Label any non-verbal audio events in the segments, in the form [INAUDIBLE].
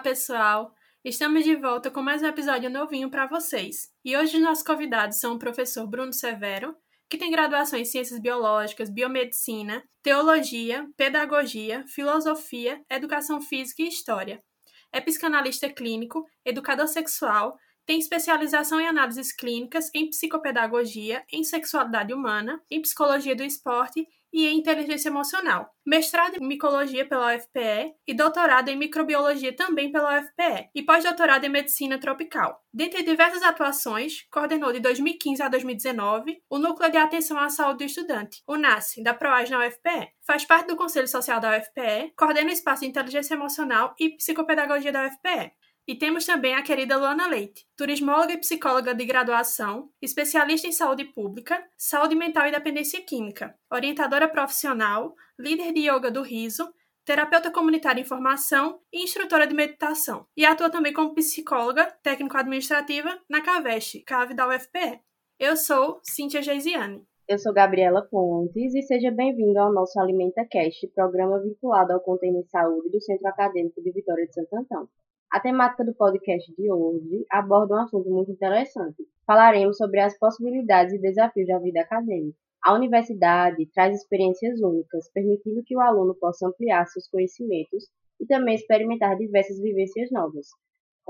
Pessoal! Estamos de volta com mais um episódio novinho para vocês. E hoje nossos convidados são o professor Bruno Severo, que tem graduação em Ciências Biológicas, Biomedicina, Teologia, Pedagogia, Filosofia, Educação Física e História. É psicanalista clínico, educador sexual, tem especialização em análises clínicas, em psicopedagogia, em sexualidade humana, em psicologia do esporte e em inteligência emocional. Mestrado em micologia pela UFPE e doutorado em microbiologia também pela UFPE e pós-doutorado em medicina tropical. Dentre diversas atuações, coordenou de 2015 a 2019 o Núcleo de Atenção à Saúde do Estudante, o NASCE, da PROAS na UFPE. Faz parte do Conselho Social da UFPE, coordena o espaço de inteligência emocional e psicopedagogia da UFPE. E temos também a querida Luana Leite, turismóloga e psicóloga de graduação, especialista em saúde pública, saúde mental e dependência química, orientadora profissional, líder de yoga do riso, terapeuta comunitária em formação e instrutora de meditação. E atua também como psicóloga técnico-administrativa na CAVEST, CAVE da UFPE. Eu sou Cíntia Geisiane. Eu sou Gabriela Pontes e seja bem-vindo ao nosso Alimenta Cast, programa vinculado ao de saúde do Centro Acadêmico de Vitória de Santo Antão. A temática do podcast de hoje aborda um assunto muito interessante. Falaremos sobre as possibilidades e desafios da vida acadêmica. A universidade traz experiências únicas, permitindo que o aluno possa ampliar seus conhecimentos e também experimentar diversas vivências novas,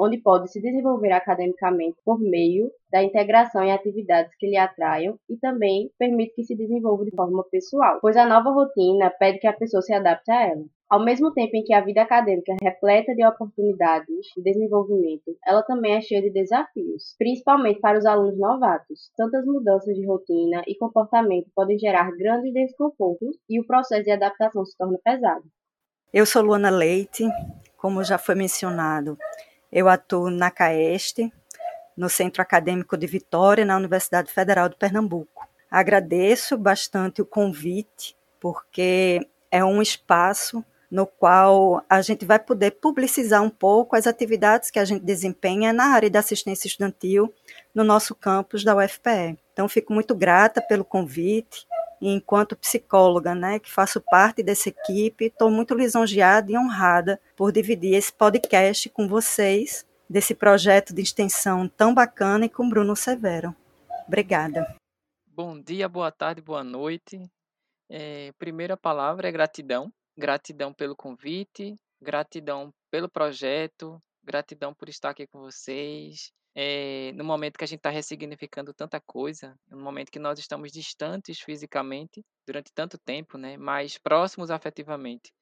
onde pode se desenvolver academicamente por meio da integração em atividades que lhe atraiam e também permite que se desenvolva de forma pessoal, pois a nova rotina pede que a pessoa se adapte a ela. Ao mesmo tempo em que a vida acadêmica é repleta de oportunidades de desenvolvimento, ela também é cheia de desafios, principalmente para os alunos novatos. Tantas mudanças de rotina e comportamento podem gerar grandes desconfortos e o processo de adaptação se torna pesado. Eu sou Luana Leite, como já foi mencionado, eu atuo na CAEST, no Centro Acadêmico de Vitória, na Universidade Federal de Pernambuco. Agradeço bastante o convite, porque é um espaço no qual a gente vai poder publicizar um pouco as atividades que a gente desempenha na área da assistência estudantil no nosso campus da UFPE. Então, fico muito grata pelo convite. Enquanto psicóloga, né, que faço parte dessa equipe, estou muito lisonjeada e honrada por dividir esse podcast com vocês, desse projeto de extensão tão bacana e com Bruno Severo. Obrigada. Bom dia, boa tarde, boa noite. É, primeira palavra é gratidão. Gratidão pelo convite, gratidão pelo projeto, gratidão por estar aqui com vocês. É, no momento que a gente está ressignificando tanta coisa, no momento que nós estamos distantes fisicamente durante tanto tempo, né, mas próximos afetivamente.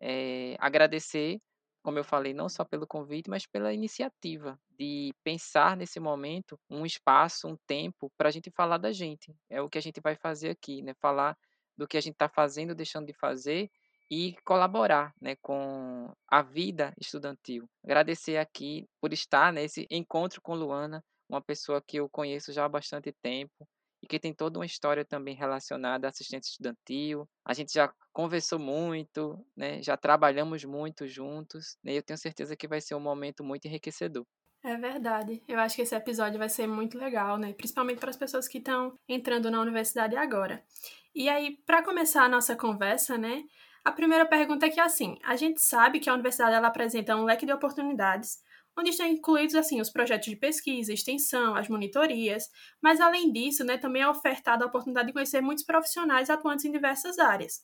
É, agradecer, como eu falei, não só pelo convite, mas pela iniciativa de pensar nesse momento um espaço, um tempo para a gente falar da gente. É o que a gente vai fazer aqui, né? Falar do que a gente está fazendo, deixando de fazer e colaborar né, com a vida estudantil. Agradecer aqui por estar nesse encontro com Luana, uma pessoa que eu conheço já há bastante tempo e que tem toda uma história também relacionada à assistência estudantil. A gente já conversou muito, né, já trabalhamos muito juntos, né, e eu tenho certeza que vai ser um momento muito enriquecedor. É verdade. Eu acho que esse episódio vai ser muito legal, né? Principalmente para as pessoas que estão entrando na universidade agora. E aí, para começar a nossa conversa, né? A primeira pergunta é que assim, a gente sabe que a universidade ela apresenta um leque de oportunidades, onde estão incluídos assim os projetos de pesquisa, extensão, as monitorias, mas além disso, né, também é ofertada a oportunidade de conhecer muitos profissionais atuantes em diversas áreas.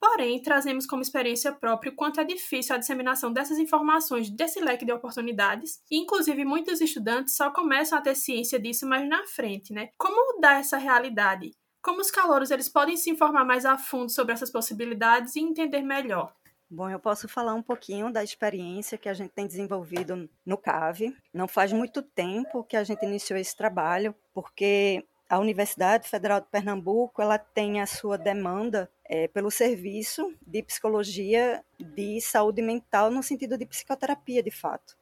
Porém, trazemos como experiência própria o quanto é difícil a disseminação dessas informações desse leque de oportunidades, e inclusive muitos estudantes só começam a ter ciência disso mais na frente, né? Como mudar essa realidade? Como os calouros eles podem se informar mais a fundo sobre essas possibilidades e entender melhor? Bom, eu posso falar um pouquinho da experiência que a gente tem desenvolvido no CAVE. Não faz muito tempo que a gente iniciou esse trabalho, porque a Universidade Federal de Pernambuco ela tem a sua demanda é, pelo serviço de psicologia de saúde mental no sentido de psicoterapia, de fato.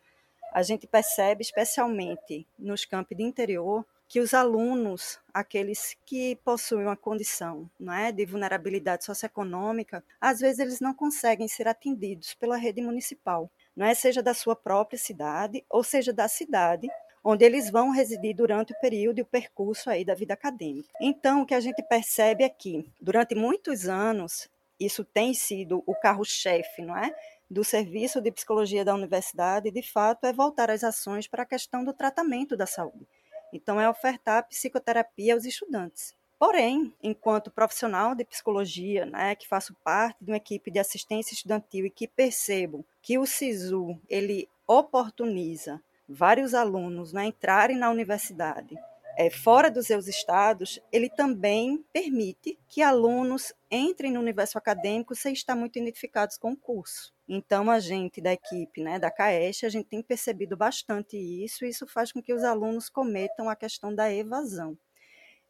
A gente percebe, especialmente nos campos de interior, que os alunos, aqueles que possuem uma condição não é, de vulnerabilidade socioeconômica, às vezes eles não conseguem ser atendidos pela rede municipal, não é, seja da sua própria cidade ou seja da cidade onde eles vão residir durante o período e o percurso aí da vida acadêmica. Então, o que a gente percebe é que, durante muitos anos, isso tem sido o carro-chefe, não é? Do serviço de psicologia da universidade, de fato, é voltar as ações para a questão do tratamento da saúde. Então, é ofertar psicoterapia aos estudantes. Porém, enquanto profissional de psicologia, né, que faço parte de uma equipe de assistência estudantil e que percebo que o SISU ele oportuniza vários alunos né, entrarem na universidade é, fora dos seus estados, ele também permite que alunos entrem no universo acadêmico sem estar muito identificados com o curso. Então, a gente da equipe, né, da CAEST, a gente tem percebido bastante isso, e isso faz com que os alunos cometam a questão da evasão.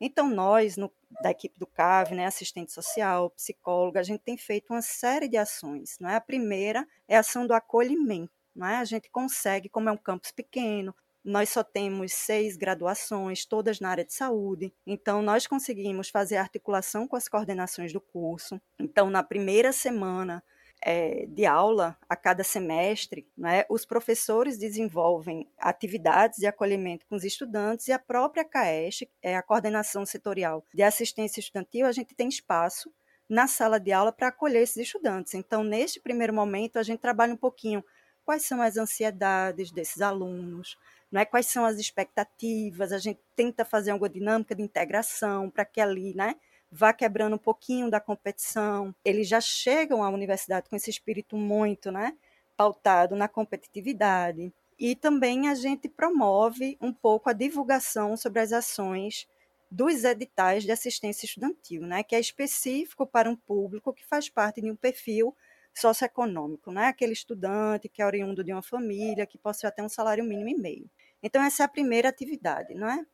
Então, nós, no, da equipe do CAV, né, assistente social, psicóloga, a gente tem feito uma série de ações. Não é? A primeira é a ação do acolhimento. Não é? A gente consegue, como é um campus pequeno, nós só temos seis graduações, todas na área de saúde. Então, nós conseguimos fazer articulação com as coordenações do curso. Então, na primeira semana é, de aula, a cada semestre, né, os professores desenvolvem atividades de acolhimento com os estudantes e a própria CAES, é a Coordenação Setorial de Assistência Estudantil, a gente tem espaço na sala de aula para acolher esses estudantes. Então, neste primeiro momento, a gente trabalha um pouquinho quais são as ansiedades desses alunos, não é? quais são as expectativas, a gente tenta fazer uma dinâmica de integração para que ali né, vá quebrando um pouquinho da competição. Eles já chegam à universidade com esse espírito muito né, pautado na competitividade. E também a gente promove um pouco a divulgação sobre as ações dos editais de assistência estudantil, né, que é específico para um público que faz parte de um perfil socioeconômico, né? aquele estudante que é oriundo de uma família, que possui até um salário mínimo e meio. Então, essa é a primeira atividade, não é?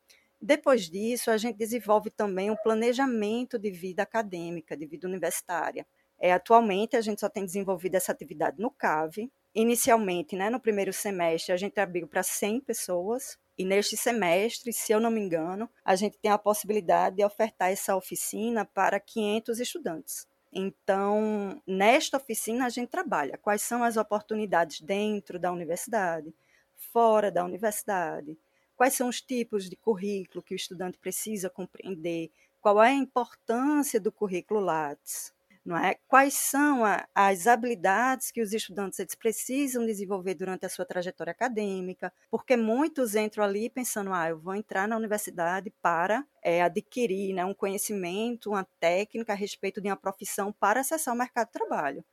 Depois disso, a gente desenvolve também um planejamento de vida acadêmica, de vida universitária. É, atualmente, a gente só tem desenvolvido essa atividade no CAV. Inicialmente, né, no primeiro semestre, a gente abriu para 100 pessoas. E neste semestre, se eu não me engano, a gente tem a possibilidade de ofertar essa oficina para 500 estudantes. Então, nesta oficina a gente trabalha quais são as oportunidades dentro da universidade, fora da universidade, quais são os tipos de currículo que o estudante precisa compreender, qual é a importância do currículo Lattes, não é? Quais são a, as habilidades que os estudantes eles precisam desenvolver durante a sua trajetória acadêmica, porque muitos entram ali pensando, ah, eu vou entrar na universidade para é, adquirir né, um conhecimento, uma técnica a respeito de uma profissão para acessar o mercado de trabalho.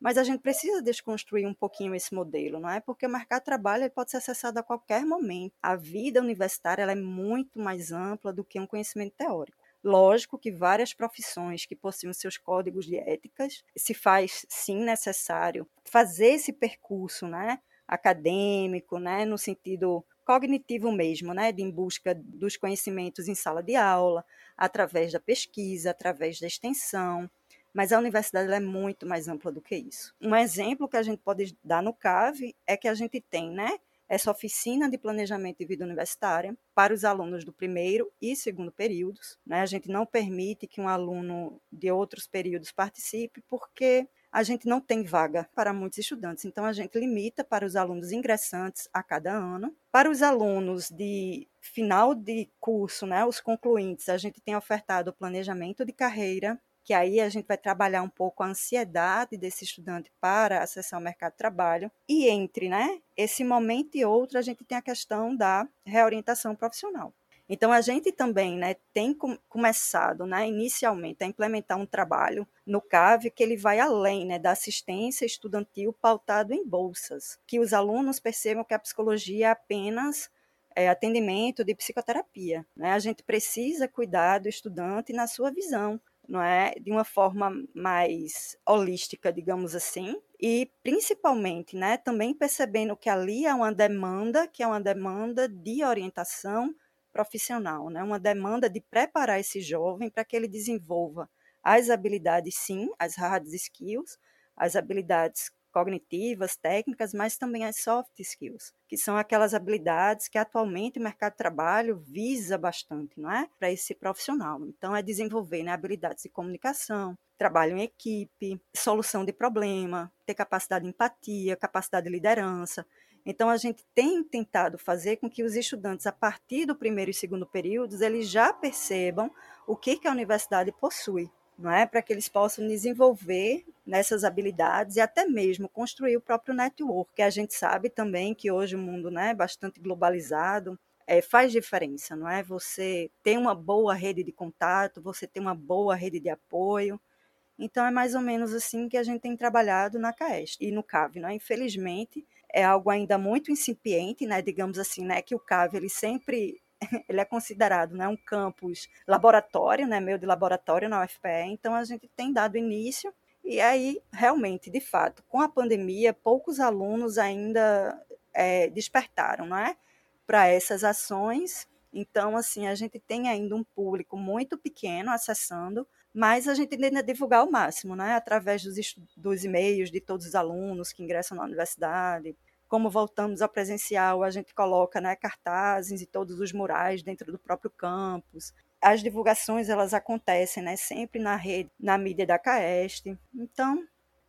Mas a gente precisa desconstruir um pouquinho esse modelo, não é? Porque o mercado de trabalho pode ser acessado a qualquer momento. A vida universitária é muito mais ampla do que um conhecimento teórico. Lógico que várias profissões que possuem seus códigos de éticas, se faz sim necessário fazer esse percurso, né, acadêmico, né, no sentido cognitivo mesmo, né, de em busca dos conhecimentos em sala de aula, através da pesquisa, através da extensão, mas a universidade é muito mais ampla do que isso. Um exemplo que a gente pode dar no CAV é que a gente tem, né, essa oficina de planejamento de vida universitária para os alunos do primeiro e segundo períodos. Né? A gente não permite que um aluno de outros períodos participe, porque a gente não tem vaga para muitos estudantes, então a gente limita para os alunos ingressantes a cada ano. Para os alunos de final de curso, né, os concluintes, a gente tem ofertado o planejamento de carreira que aí a gente vai trabalhar um pouco a ansiedade desse estudante para acessar o mercado de trabalho. E entre né, esse momento e outro, a gente tem a questão da reorientação profissional. Então, a gente também né, tem com, começado né, inicialmente a implementar um trabalho no CAV que ele vai além né, da assistência estudantil pautado em bolsas, que os alunos percebam que a psicologia é apenas é, atendimento de psicoterapia. Né? A gente precisa cuidar do estudante na sua visão, não é, de uma forma mais holística, digamos assim, e principalmente, né, também percebendo que ali há uma demanda, que é uma demanda de orientação profissional, né? uma demanda de preparar esse jovem para que ele desenvolva as habilidades, sim, as hard skills, as habilidades cognitivas, técnicas, mas também as soft skills, que são aquelas habilidades que atualmente o mercado de trabalho visa bastante, não é? Para esse profissional. Então, é desenvolver né, habilidades de comunicação, trabalho em equipe, solução de problema, ter capacidade de empatia, capacidade de liderança. Então, a gente tem tentado fazer com que os estudantes, a partir do primeiro e segundo períodos, eles já percebam o que, que a universidade possui não é? Para que eles possam desenvolver nessas habilidades e até mesmo construir o próprio network, que a gente sabe também que hoje o mundo né, é bastante globalizado, é, faz diferença, não é? Você tem uma boa rede de contato, você tem uma boa rede de apoio. Então é mais ou menos assim que a gente tem trabalhado na CAEST e no CAV, não é? Infelizmente é algo ainda muito incipiente, né? Digamos assim, né? Que o CAV ele sempre [LAUGHS] ele é considerado né, um campus laboratório, né, meio de laboratório na UFPE, então a gente tem dado início, e aí, realmente, de fato, com a pandemia, poucos alunos ainda é, despertaram não é, para essas ações, então, assim, a gente tem ainda um público muito pequeno acessando, mas a gente tenta divulgar ao máximo, né, através dos, dos e-mails de todos os alunos que ingressam na universidade, como voltamos ao presencial, a gente coloca né, cartazes e todos os murais dentro do próprio campus. As divulgações elas acontecem né, sempre na rede, na mídia da CAEST. Então,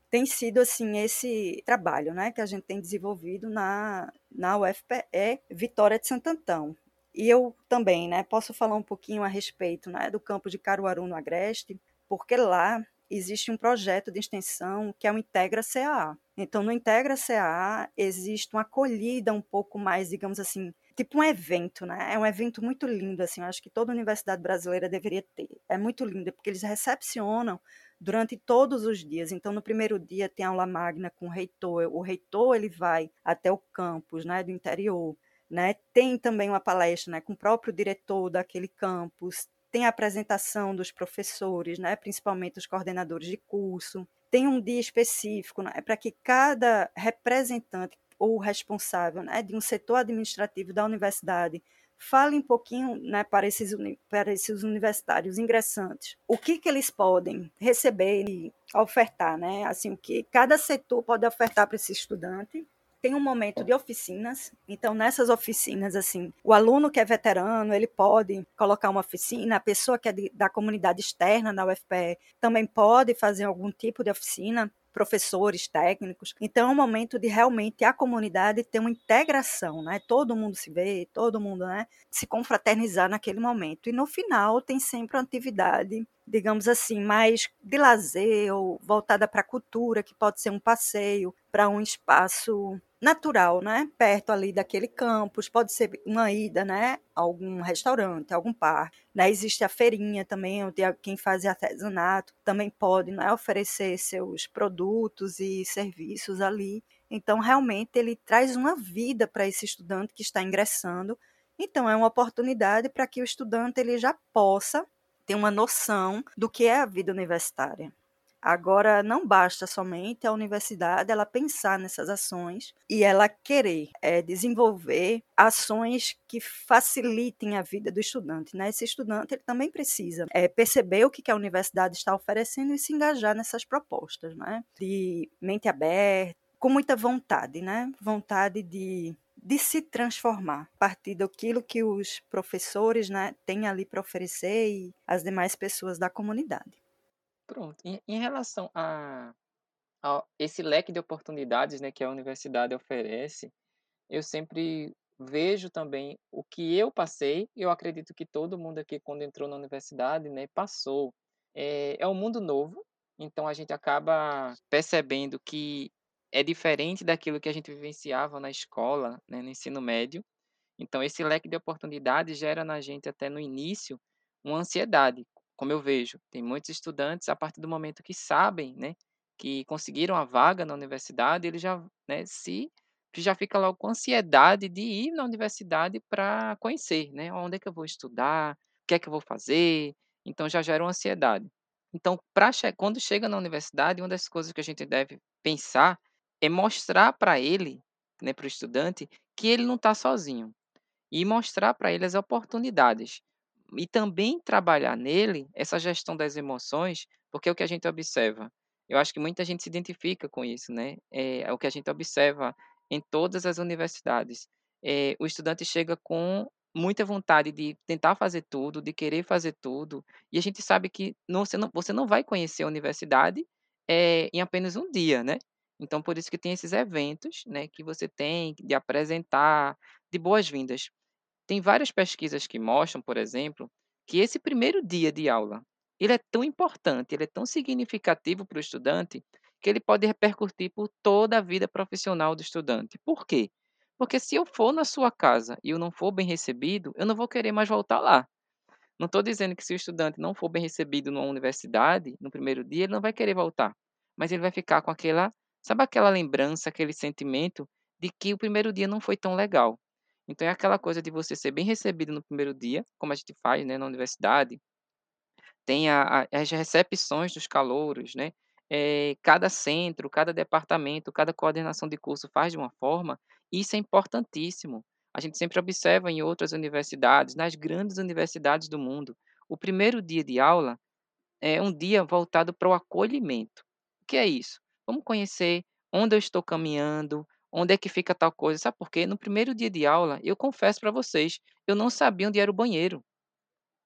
tem sido assim esse trabalho né, que a gente tem desenvolvido na, na UFPE Vitória de Santo Antão. E eu também né, posso falar um pouquinho a respeito né, do campo de Caruaru no Agreste, porque lá existe um projeto de extensão que é o Integra CAA. Então, no Integra CAA existe uma acolhida um pouco mais, digamos assim, tipo um evento, né? É um evento muito lindo, assim, eu acho que toda universidade brasileira deveria ter. É muito lindo, porque eles recepcionam durante todos os dias. Então, no primeiro dia tem aula magna com o reitor. O reitor, ele vai até o campus, né, do interior, né? Tem também uma palestra, né, com o próprio diretor daquele campus tem a apresentação dos professores, né, principalmente os coordenadores de curso, tem um dia específico né, para que cada representante ou responsável né, de um setor administrativo da universidade fale um pouquinho né, para, esses, para esses universitários ingressantes o que, que eles podem receber e ofertar, né? Assim, o que cada setor pode ofertar para esse estudante tem um momento de oficinas. Então, nessas oficinas, assim, o aluno que é veterano, ele pode colocar uma oficina, a pessoa que é de, da comunidade externa da UFPE também pode fazer algum tipo de oficina professores, técnicos. Então é um momento de realmente a comunidade ter uma integração, né? Todo mundo se vê, todo mundo, né, se confraternizar naquele momento. E no final tem sempre uma atividade, digamos assim, mais de lazer ou voltada para a cultura, que pode ser um passeio para um espaço natural, né? Perto ali daquele campus, pode ser uma ida, né? Algum restaurante, algum parque. Né? Existe a feirinha também, onde quem faz artesanato também pode né? oferecer seus produtos e serviços ali. Então, realmente, ele traz uma vida para esse estudante que está ingressando. Então, é uma oportunidade para que o estudante ele já possa ter uma noção do que é a vida universitária. Agora, não basta somente a universidade ela pensar nessas ações e ela querer é, desenvolver ações que facilitem a vida do estudante. Né? Esse estudante ele também precisa é, perceber o que a universidade está oferecendo e se engajar nessas propostas, né? de mente aberta, com muita vontade, né? vontade de de se transformar a partir daquilo que os professores né, têm ali para oferecer e as demais pessoas da comunidade. Pronto. Em, em relação a, a esse leque de oportunidades, né, que a universidade oferece, eu sempre vejo também o que eu passei, eu acredito que todo mundo aqui, quando entrou na universidade, né, passou. É, é um mundo novo, então a gente acaba percebendo que é diferente daquilo que a gente vivenciava na escola, né, no ensino médio. Então, esse leque de oportunidades gera na gente, até no início, uma ansiedade como eu vejo, tem muitos estudantes, a partir do momento que sabem, né, que conseguiram a vaga na universidade, ele já, né, se já fica logo com ansiedade de ir na universidade para conhecer, né, onde é que eu vou estudar, o que é que eu vou fazer, então já gera uma ansiedade. Então, pra, quando chega na universidade, uma das coisas que a gente deve pensar é mostrar para ele, né, para o estudante, que ele não está sozinho. e mostrar para ele as oportunidades. E também trabalhar nele essa gestão das emoções, porque é o que a gente observa. Eu acho que muita gente se identifica com isso, né? É, é o que a gente observa em todas as universidades. É, o estudante chega com muita vontade de tentar fazer tudo, de querer fazer tudo, e a gente sabe que não, você, não, você não vai conhecer a universidade é, em apenas um dia, né? Então, por isso que tem esses eventos, né, que você tem de apresentar, de boas-vindas. Tem várias pesquisas que mostram, por exemplo, que esse primeiro dia de aula, ele é tão importante, ele é tão significativo para o estudante, que ele pode repercutir por toda a vida profissional do estudante. Por quê? Porque se eu for na sua casa e eu não for bem recebido, eu não vou querer mais voltar lá. Não estou dizendo que se o estudante não for bem recebido numa universidade, no primeiro dia, ele não vai querer voltar. Mas ele vai ficar com aquela, sabe aquela lembrança, aquele sentimento de que o primeiro dia não foi tão legal. Então é aquela coisa de você ser bem recebido no primeiro dia, como a gente faz, né, na universidade. Tem a, a, as recepções dos calouros, né? É, cada centro, cada departamento, cada coordenação de curso faz de uma forma, isso é importantíssimo. A gente sempre observa em outras universidades, nas grandes universidades do mundo, o primeiro dia de aula é um dia voltado para o acolhimento. O que é isso? Vamos conhecer onde eu estou caminhando, onde é que fica tal coisa. Sabe por quê? No primeiro dia de aula, eu confesso para vocês, eu não sabia onde era o banheiro.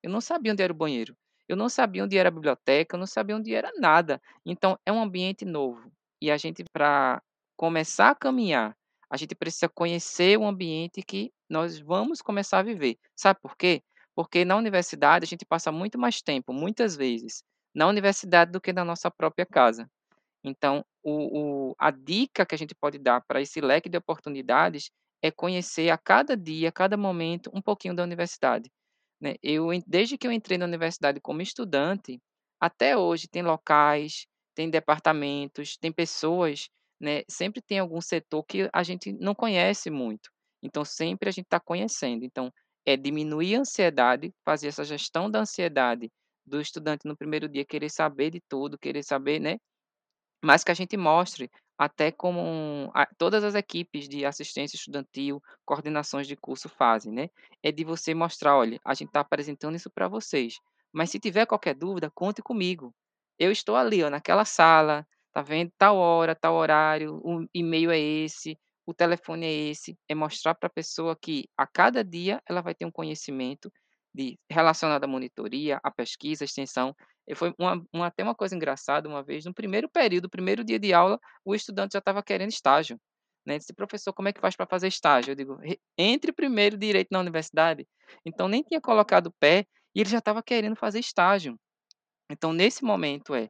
Eu não sabia onde era o banheiro. Eu não sabia onde era a biblioteca, eu não sabia onde era nada. Então, é um ambiente novo. E a gente, para começar a caminhar, a gente precisa conhecer o ambiente que nós vamos começar a viver. Sabe por quê? Porque na universidade a gente passa muito mais tempo, muitas vezes, na universidade do que na nossa própria casa. Então, o, o, a dica que a gente pode dar para esse leque de oportunidades é conhecer a cada dia, a cada momento, um pouquinho da universidade. Né? Eu, desde que eu entrei na universidade como estudante, até hoje tem locais, tem departamentos, tem pessoas, né? sempre tem algum setor que a gente não conhece muito. Então, sempre a gente está conhecendo. Então, é diminuir a ansiedade, fazer essa gestão da ansiedade do estudante no primeiro dia, querer saber de tudo, querer saber, né? Mas que a gente mostre até como a, todas as equipes de assistência estudantil, coordenações de curso fazem, né? É de você mostrar, olha, a gente está apresentando isso para vocês, mas se tiver qualquer dúvida, conte comigo. Eu estou ali, ó, naquela sala, tá vendo? Tal hora, tal horário, o e-mail é esse, o telefone é esse. É mostrar para a pessoa que a cada dia ela vai ter um conhecimento de relacionado à monitoria, à pesquisa, à extensão. E foi uma, uma, até uma coisa engraçada uma vez, no primeiro período, primeiro dia de aula, o estudante já estava querendo estágio. Né? Disse, professor, como é que faz para fazer estágio? Eu digo, entre primeiro direito na universidade. Então, nem tinha colocado o pé e ele já estava querendo fazer estágio. Então, nesse momento, é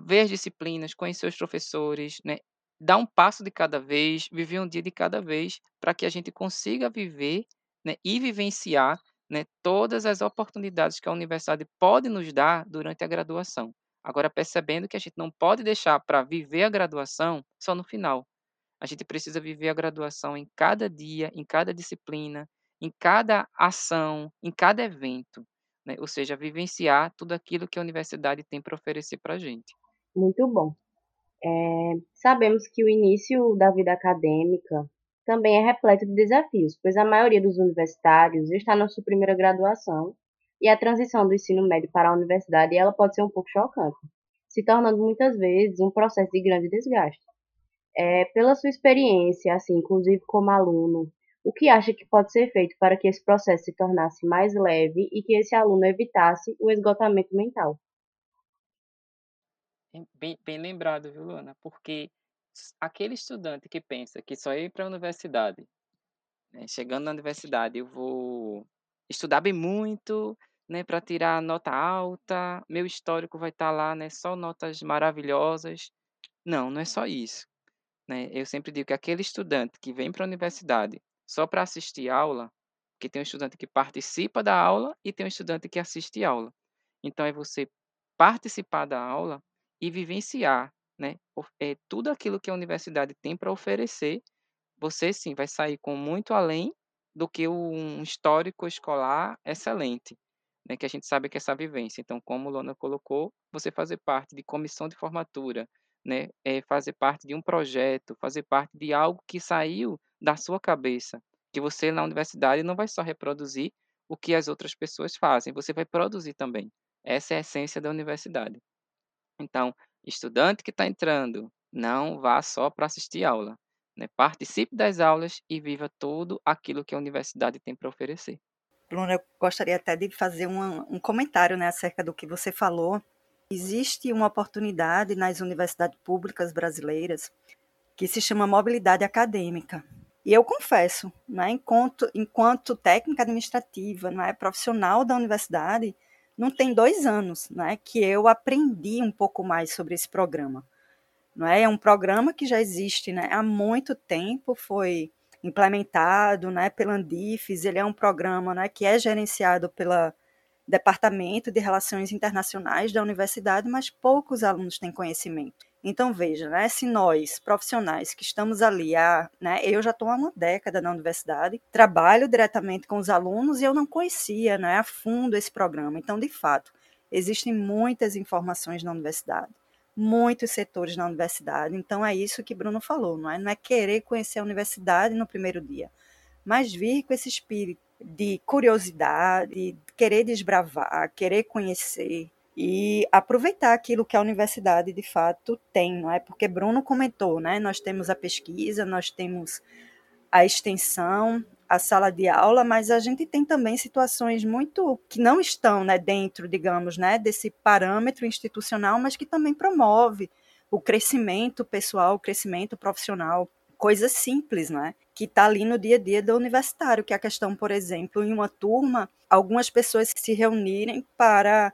ver as disciplinas, conhecer os professores, né? dar um passo de cada vez, viver um dia de cada vez, para que a gente consiga viver né? e vivenciar né, todas as oportunidades que a universidade pode nos dar durante a graduação. Agora, percebendo que a gente não pode deixar para viver a graduação só no final. A gente precisa viver a graduação em cada dia, em cada disciplina, em cada ação, em cada evento. Né? Ou seja, vivenciar tudo aquilo que a universidade tem para oferecer para a gente. Muito bom. É, sabemos que o início da vida acadêmica também é repleto de desafios, pois a maioria dos universitários está na sua primeira graduação e a transição do ensino médio para a universidade ela pode ser um pouco chocante, se tornando muitas vezes um processo de grande desgaste. É, pela sua experiência, assim, inclusive como aluno, o que acha que pode ser feito para que esse processo se tornasse mais leve e que esse aluno evitasse o esgotamento mental? Bem, bem lembrado, viu, Luana? Porque aquele estudante que pensa que só ir para a universidade, né, chegando na universidade, eu vou estudar bem muito, né, para tirar nota alta, meu histórico vai estar tá lá, né, só notas maravilhosas. Não, não é só isso. Né? Eu sempre digo que aquele estudante que vem para a universidade só para assistir aula, que tem um estudante que participa da aula e tem um estudante que assiste aula. Então é você participar da aula e vivenciar né, é, tudo aquilo que a universidade tem para oferecer, você sim vai sair com muito além do que um histórico escolar excelente, né, que a gente sabe que é essa vivência. Então, como Lona colocou, você fazer parte de comissão de formatura, né, é fazer parte de um projeto, fazer parte de algo que saiu da sua cabeça, Que você na universidade não vai só reproduzir o que as outras pessoas fazem, você vai produzir também. Essa é a essência da universidade. Então, estudante que está entrando, não vá só para assistir aula. Né? Participe das aulas e viva tudo aquilo que a universidade tem para oferecer. Bruno, eu gostaria até de fazer um, um comentário né, acerca do que você falou. Existe uma oportunidade nas universidades públicas brasileiras que se chama mobilidade acadêmica. E eu confesso, né, enquanto, enquanto técnica administrativa, né, profissional da universidade, não tem dois anos né, que eu aprendi um pouco mais sobre esse programa. Não é? é um programa que já existe né, há muito tempo, foi implementado né, pela Andifes, ele é um programa né, que é gerenciado pelo Departamento de Relações Internacionais da universidade, mas poucos alunos têm conhecimento. Então, veja, né, se nós, profissionais que estamos ali, há, né, eu já estou há uma década na universidade, trabalho diretamente com os alunos e eu não conhecia né, a fundo esse programa. Então, de fato, existem muitas informações na universidade muitos setores na universidade. Então é isso que Bruno falou, não é? Não é querer conhecer a universidade no primeiro dia, mas vir com esse espírito de curiosidade, querer desbravar, querer conhecer e aproveitar aquilo que a universidade de fato tem, não é? Porque Bruno comentou, né? Nós temos a pesquisa, nós temos a extensão, a sala de aula, mas a gente tem também situações muito que não estão né, dentro, digamos, né, desse parâmetro institucional, mas que também promove o crescimento pessoal, o crescimento profissional, coisas simples, né? Que está ali no dia a dia do universitário, que é a questão, por exemplo, em uma turma, algumas pessoas se reunirem para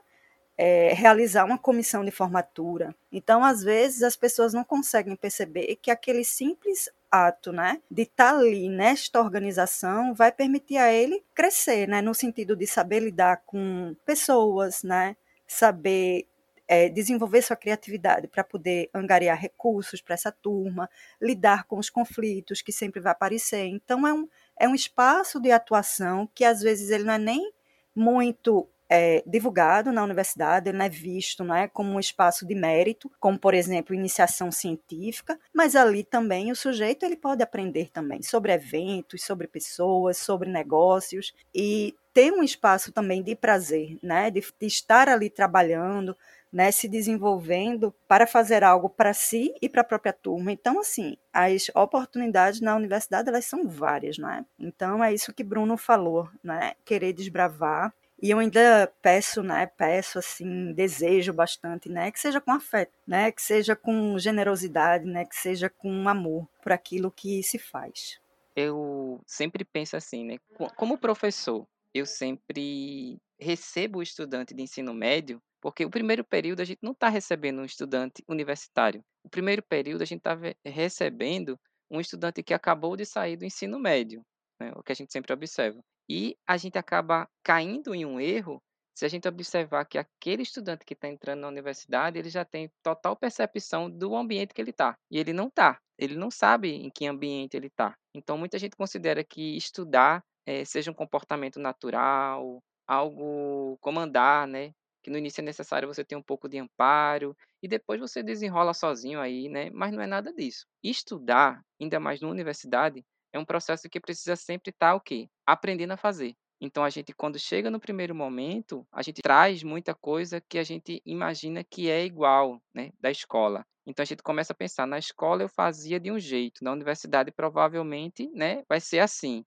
é, realizar uma comissão de formatura. Então, às vezes, as pessoas não conseguem perceber que aquele simples ato, né, de estar tá ali nesta organização vai permitir a ele crescer, né, no sentido de saber lidar com pessoas, né, saber é, desenvolver sua criatividade para poder angariar recursos para essa turma, lidar com os conflitos que sempre vai aparecer. Então é um, é um espaço de atuação que às vezes ele não é nem muito é, divulgado na universidade, ele não é visto não é, como um espaço de mérito, como, por exemplo, iniciação científica, mas ali também o sujeito ele pode aprender também sobre eventos, sobre pessoas, sobre negócios e ter um espaço também de prazer, né, de, de estar ali trabalhando, né, se desenvolvendo para fazer algo para si e para a própria turma. Então, assim, as oportunidades na universidade elas são várias, não é? Então é isso que Bruno falou, né? Querer desbravar e eu ainda peço, né, peço assim, desejo bastante, né, que seja com afeto, né, que seja com generosidade, né, que seja com amor por aquilo que se faz. Eu sempre penso assim, né, como professor, eu sempre recebo o estudante de ensino médio, porque o primeiro período a gente não está recebendo um estudante universitário. O primeiro período a gente está recebendo um estudante que acabou de sair do ensino médio, né, o que a gente sempre observa. E a gente acaba caindo em um erro se a gente observar que aquele estudante que está entrando na universidade, ele já tem total percepção do ambiente que ele está. E ele não está. Ele não sabe em que ambiente ele está. Então, muita gente considera que estudar é, seja um comportamento natural, algo como andar, né? Que no início é necessário você ter um pouco de amparo e depois você desenrola sozinho aí, né? Mas não é nada disso. Estudar, ainda mais na universidade, é um processo que precisa sempre estar o quê? Aprendendo a fazer. Então a gente quando chega no primeiro momento, a gente traz muita coisa que a gente imagina que é igual, né, da escola. Então a gente começa a pensar, na escola eu fazia de um jeito, na universidade provavelmente, né, vai ser assim.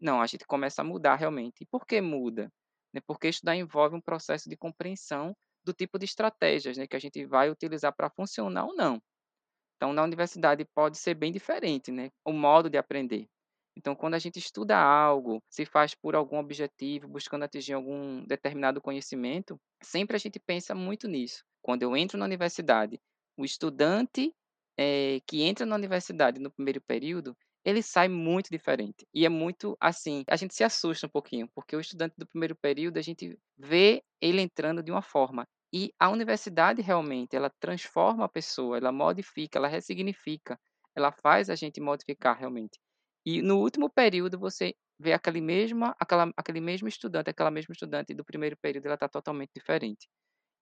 Não, a gente começa a mudar realmente. E por que muda? Né, porque estudar envolve um processo de compreensão do tipo de estratégias, né, que a gente vai utilizar para funcionar ou não. Então, na universidade pode ser bem diferente, né? O modo de aprender. Então, quando a gente estuda algo, se faz por algum objetivo, buscando atingir algum determinado conhecimento, sempre a gente pensa muito nisso. Quando eu entro na universidade, o estudante é, que entra na universidade no primeiro período, ele sai muito diferente. E é muito assim, a gente se assusta um pouquinho, porque o estudante do primeiro período, a gente vê ele entrando de uma forma. E a universidade realmente, ela transforma a pessoa, ela modifica, ela ressignifica, ela faz a gente modificar realmente. E no último período você vê aquele mesmo, aquela, aquele mesmo estudante, aquela mesma estudante do primeiro período, ela está totalmente diferente.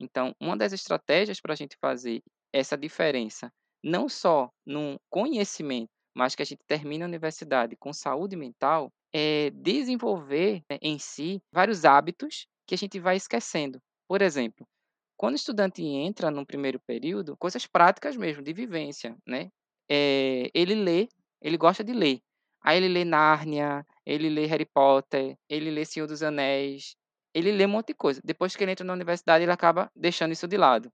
Então, uma das estratégias para a gente fazer essa diferença, não só no conhecimento, mas que a gente termine a universidade com saúde mental, é, desenvolver né, em si vários hábitos que a gente vai esquecendo. Por exemplo, quando o estudante entra no primeiro período, coisas práticas mesmo, de vivência, né? É, ele lê, ele gosta de ler. Aí ele lê Nárnia, ele lê Harry Potter, ele lê Senhor dos Anéis, ele lê um monte de coisa. Depois que ele entra na universidade, ele acaba deixando isso de lado.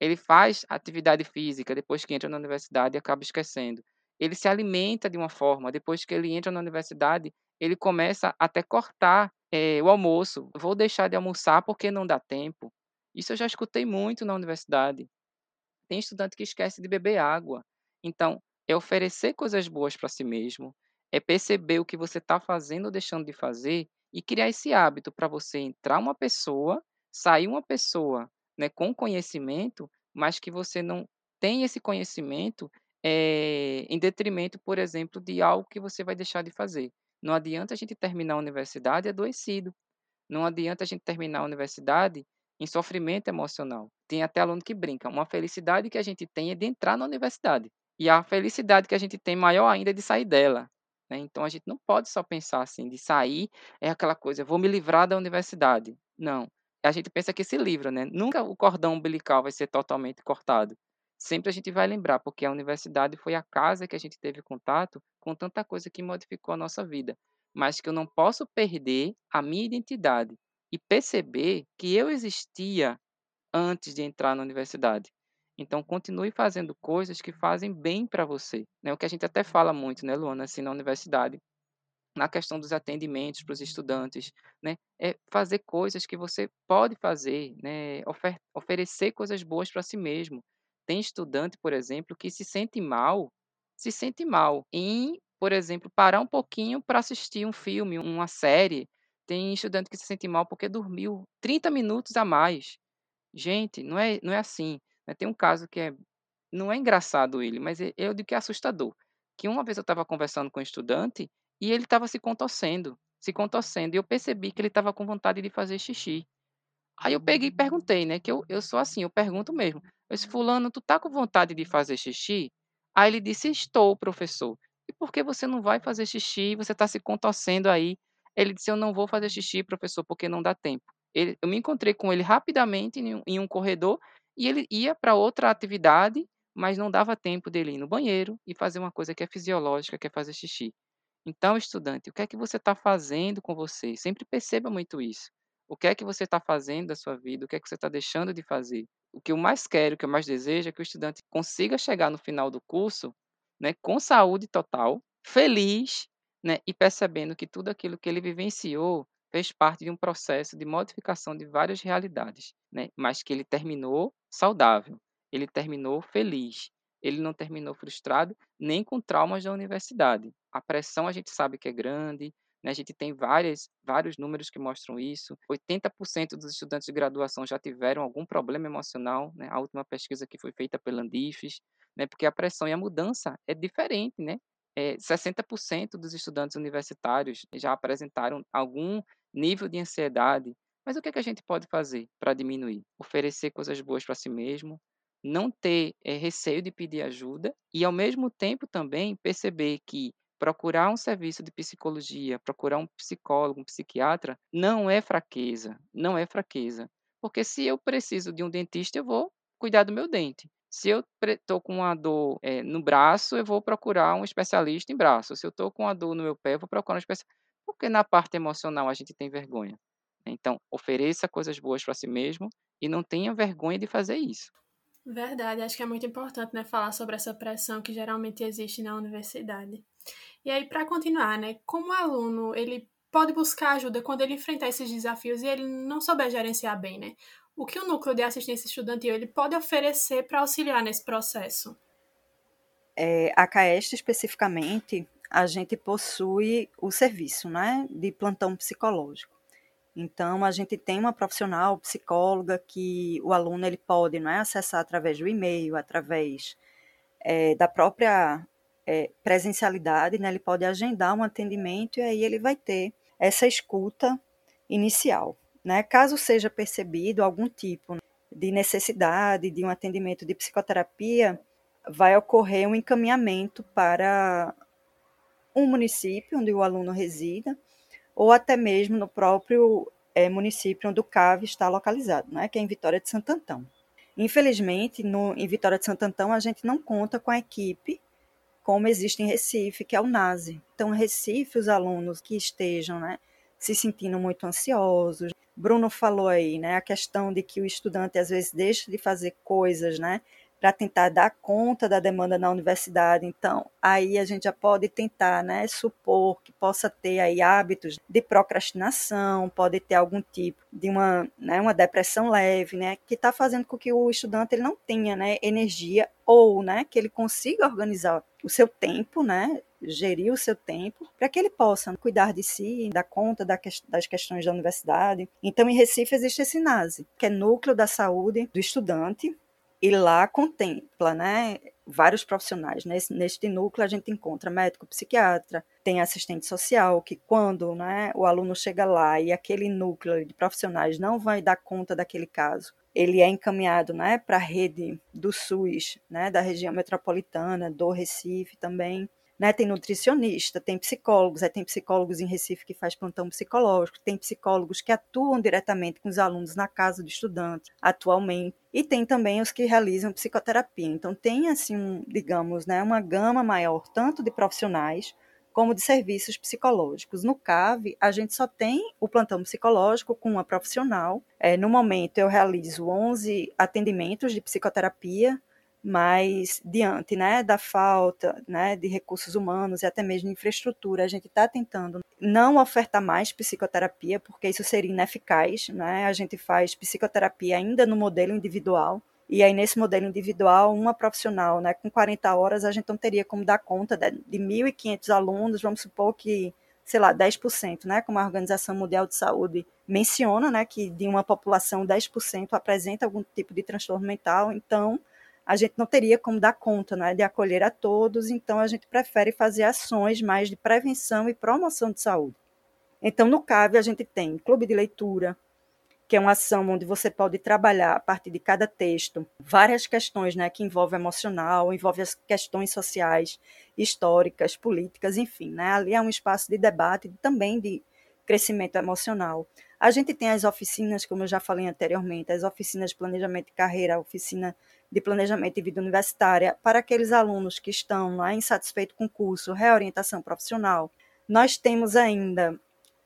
Ele faz atividade física, depois que entra na universidade, acaba esquecendo. Ele se alimenta de uma forma, depois que ele entra na universidade, ele começa até cortar é, o almoço. Vou deixar de almoçar porque não dá tempo. Isso eu já escutei muito na universidade. Tem estudante que esquece de beber água. Então, é oferecer coisas boas para si mesmo, é perceber o que você está fazendo ou deixando de fazer e criar esse hábito para você entrar uma pessoa, sair uma pessoa né, com conhecimento, mas que você não tem esse conhecimento é, em detrimento, por exemplo, de algo que você vai deixar de fazer. Não adianta a gente terminar a universidade adoecido. Não adianta a gente terminar a universidade em sofrimento emocional. Tem até aluno que brinca. Uma felicidade que a gente tem é de entrar na universidade. E a felicidade que a gente tem maior ainda é de sair dela. Né? Então a gente não pode só pensar assim, de sair é aquela coisa, vou me livrar da universidade. Não. A gente pensa que se livra, né? Nunca o cordão umbilical vai ser totalmente cortado. Sempre a gente vai lembrar, porque a universidade foi a casa que a gente teve contato com tanta coisa que modificou a nossa vida. Mas que eu não posso perder a minha identidade e perceber que eu existia antes de entrar na universidade. Então, continue fazendo coisas que fazem bem para você. Né? O que a gente até fala muito, né, Luana, assim, na universidade, na questão dos atendimentos para os estudantes, né? É fazer coisas que você pode fazer, né? Ofer oferecer coisas boas para si mesmo. Tem estudante, por exemplo, que se sente mal, se sente mal em, por exemplo, parar um pouquinho para assistir um filme, uma série. Tem estudante que se sente mal porque dormiu 30 minutos a mais. Gente, não é, não é assim. Né? Tem um caso que é, não é engraçado ele, mas é, eu digo que é assustador. Que uma vez eu estava conversando com um estudante e ele estava se contorcendo, se contorcendo, e eu percebi que ele estava com vontade de fazer xixi. Aí eu peguei e perguntei, né? Que eu, eu sou assim, eu pergunto mesmo. Eu disse, fulano, tu tá com vontade de fazer xixi? Aí ele disse, estou, professor. E por que você não vai fazer xixi? Você está se contorcendo aí. Ele disse, eu não vou fazer xixi, professor, porque não dá tempo. Ele, eu me encontrei com ele rapidamente em, em um corredor e ele ia para outra atividade, mas não dava tempo dele ir no banheiro e fazer uma coisa que é fisiológica, que é fazer xixi. Então, estudante, o que é que você está fazendo com você? Sempre perceba muito isso. O que é que você está fazendo da sua vida? O que é que você está deixando de fazer? O que eu mais quero, o que eu mais desejo é que o estudante consiga chegar no final do curso né, com saúde total, feliz né, e percebendo que tudo aquilo que ele vivenciou fez parte de um processo de modificação de várias realidades, né, mas que ele terminou saudável, ele terminou feliz, ele não terminou frustrado nem com traumas da universidade. A pressão a gente sabe que é grande, né? a gente tem várias, vários números que mostram isso. 80% dos estudantes de graduação já tiveram algum problema emocional. Né? A última pesquisa que foi feita pela Andifes, né? porque a pressão e a mudança é diferente. Né? É, 60% dos estudantes universitários já apresentaram algum nível de ansiedade. Mas o que, é que a gente pode fazer para diminuir? Oferecer coisas boas para si mesmo, não ter é, receio de pedir ajuda e, ao mesmo tempo, também perceber que procurar um serviço de psicologia, procurar um psicólogo, um psiquiatra, não é fraqueza, não é fraqueza. Porque se eu preciso de um dentista, eu vou cuidar do meu dente. Se eu estou com uma dor é, no braço, eu vou procurar um especialista em braço. Se eu estou com uma dor no meu pé, eu vou procurar um especialista. Porque na parte emocional a gente tem vergonha. Então, ofereça coisas boas para si mesmo e não tenha vergonha de fazer isso. Verdade, acho que é muito importante, né, falar sobre essa pressão que geralmente existe na universidade. E aí, para continuar, né, como aluno, ele pode buscar ajuda quando ele enfrentar esses desafios e ele não souber gerenciar bem, né? O que o núcleo de assistência estudantil ele pode oferecer para auxiliar nesse processo? É, a CAEST especificamente, a gente possui o serviço, né, de plantão psicológico. Então, a gente tem uma profissional, psicóloga, que o aluno ele pode não é, acessar através do e-mail, através é, da própria é, presencialidade, né, ele pode agendar um atendimento e aí ele vai ter essa escuta inicial. Né? Caso seja percebido algum tipo de necessidade de um atendimento de psicoterapia, vai ocorrer um encaminhamento para um município onde o aluno resida, ou até mesmo no próprio é, município onde o CAV está localizado, né, que é em Vitória de Santo Antão. Infelizmente, no, em Vitória de Santo Antão, a gente não conta com a equipe como existe em Recife, que é o NASE. Então, Recife, os alunos que estejam né, se sentindo muito ansiosos. Bruno falou aí, né, a questão de que o estudante às vezes deixa de fazer coisas, né, para tentar dar conta da demanda na universidade. Então, aí a gente já pode tentar, né, supor que possa ter aí hábitos de procrastinação, pode ter algum tipo de uma, né, uma depressão leve, né, que está fazendo com que o estudante ele não tenha, né, energia ou, né, que ele consiga organizar o seu tempo, né, gerir o seu tempo para que ele possa cuidar de si, dar conta das questões da universidade. Então, em Recife existe esse NASE, que é Núcleo da Saúde do Estudante, e lá contempla né, vários profissionais. Nesse, neste núcleo a gente encontra médico, psiquiatra, tem assistente social, que quando né, o aluno chega lá e aquele núcleo de profissionais não vai dar conta daquele caso, ele é encaminhado né, para a rede do SUS, né, da região metropolitana, do Recife também, né? Tem nutricionista, tem psicólogos, aí tem psicólogos em Recife que faz plantão psicológico, tem psicólogos que atuam diretamente com os alunos na casa do estudante, atualmente, e tem também os que realizam psicoterapia. Então tem assim, um, digamos, né, uma gama maior tanto de profissionais como de serviços psicológicos. No CAV, a gente só tem o plantão psicológico com uma profissional. É, no momento, eu realizo 11 atendimentos de psicoterapia mas diante né, da falta né, de recursos humanos e até mesmo infraestrutura, a gente está tentando não ofertar mais psicoterapia, porque isso seria ineficaz. Né? A gente faz psicoterapia ainda no modelo individual, e aí, nesse modelo individual, uma profissional né, com 40 horas, a gente não teria como dar conta de, de 1.500 alunos, vamos supor que, sei lá, 10%, né, como a Organização Mundial de Saúde menciona, né, que de uma população, 10% apresenta algum tipo de transtorno mental. Então, a gente não teria como dar conta né, de acolher a todos, então a gente prefere fazer ações mais de prevenção e promoção de saúde. Então, no CAV, a gente tem clube de leitura, que é uma ação onde você pode trabalhar a partir de cada texto várias questões né, que envolvem emocional, envolvem as questões sociais, históricas, políticas, enfim. Né, ali é um espaço de debate também de crescimento emocional. A gente tem as oficinas, como eu já falei anteriormente, as oficinas de planejamento de carreira, a oficina de planejamento e vida universitária para aqueles alunos que estão lá insatisfeitos com o curso, reorientação profissional. Nós temos ainda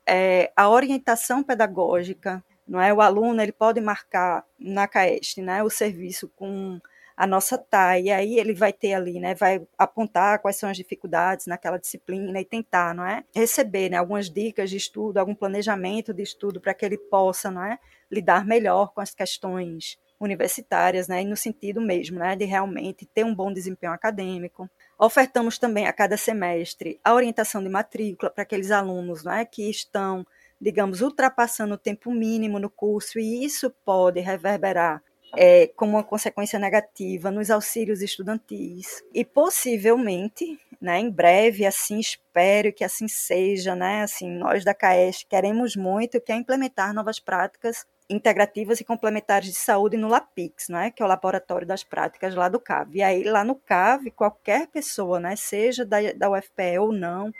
é, a orientação pedagógica, não é? O aluno ele pode marcar na CAEST, né, o serviço com a nossa TAI, e aí ele vai ter ali, né, vai apontar quais são as dificuldades naquela disciplina e tentar, não é, receber, né, algumas dicas de estudo, algum planejamento de estudo para que ele possa, não é, lidar melhor com as questões universitárias, né, no sentido mesmo, né, de realmente ter um bom desempenho acadêmico. Ofertamos também a cada semestre a orientação de matrícula para aqueles alunos, né, que estão, digamos, ultrapassando o tempo mínimo no curso e isso pode reverberar é, como uma consequência negativa nos auxílios estudantis e possivelmente, né, em breve, assim espero que assim seja, né, assim nós da CAES queremos muito que é implementar novas práticas integrativas e complementares de saúde no LAPIX, né, que é o Laboratório das Práticas lá do CAV. E aí, lá no CAV, qualquer pessoa, né, seja da, da UFPE ou não,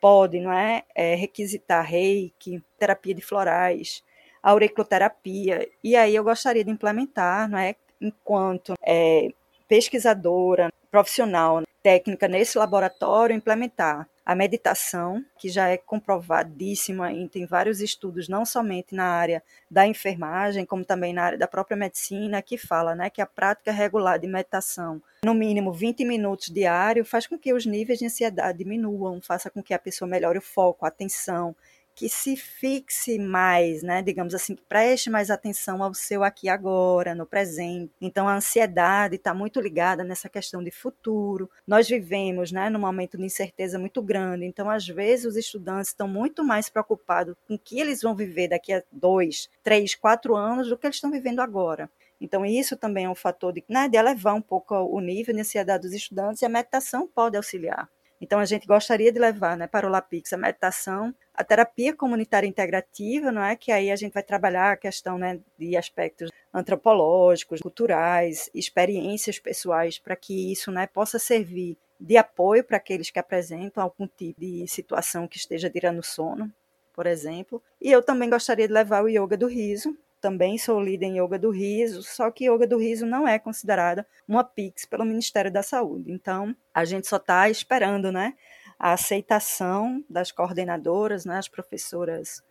pode não é, é requisitar reiki, terapia de florais, auriculoterapia. E aí eu gostaria de implementar, não é, enquanto é, pesquisadora, profissional, técnica nesse laboratório, implementar a meditação, que já é comprovadíssima e tem vários estudos, não somente na área da enfermagem, como também na área da própria medicina, que fala né, que a prática regular de meditação, no mínimo 20 minutos diário, faz com que os níveis de ansiedade diminuam, faça com que a pessoa melhore o foco, a atenção, que se fixe mais, né, digamos assim, que preste mais atenção ao seu aqui agora, no presente. Então a ansiedade está muito ligada nessa questão de futuro. Nós vivemos, né, num momento de incerteza muito grande. Então às vezes os estudantes estão muito mais preocupados com o que eles vão viver daqui a dois, três, quatro anos do que eles estão vivendo agora. Então, isso também é um fator de, né, de elevar um pouco o nível de ansiedade dos estudantes e a meditação pode auxiliar. Então, a gente gostaria de levar né, para o LAPIX a meditação, a terapia comunitária integrativa, não é? que aí a gente vai trabalhar a questão né, de aspectos antropológicos, culturais, experiências pessoais, para que isso né, possa servir de apoio para aqueles que apresentam algum tipo de situação que esteja tirando sono, por exemplo. E eu também gostaria de levar o yoga do riso. Também sou líder em yoga do riso, só que yoga do riso não é considerada uma PIX pelo Ministério da Saúde. Então, a gente só está esperando, né, a aceitação das coordenadoras, né, as professoras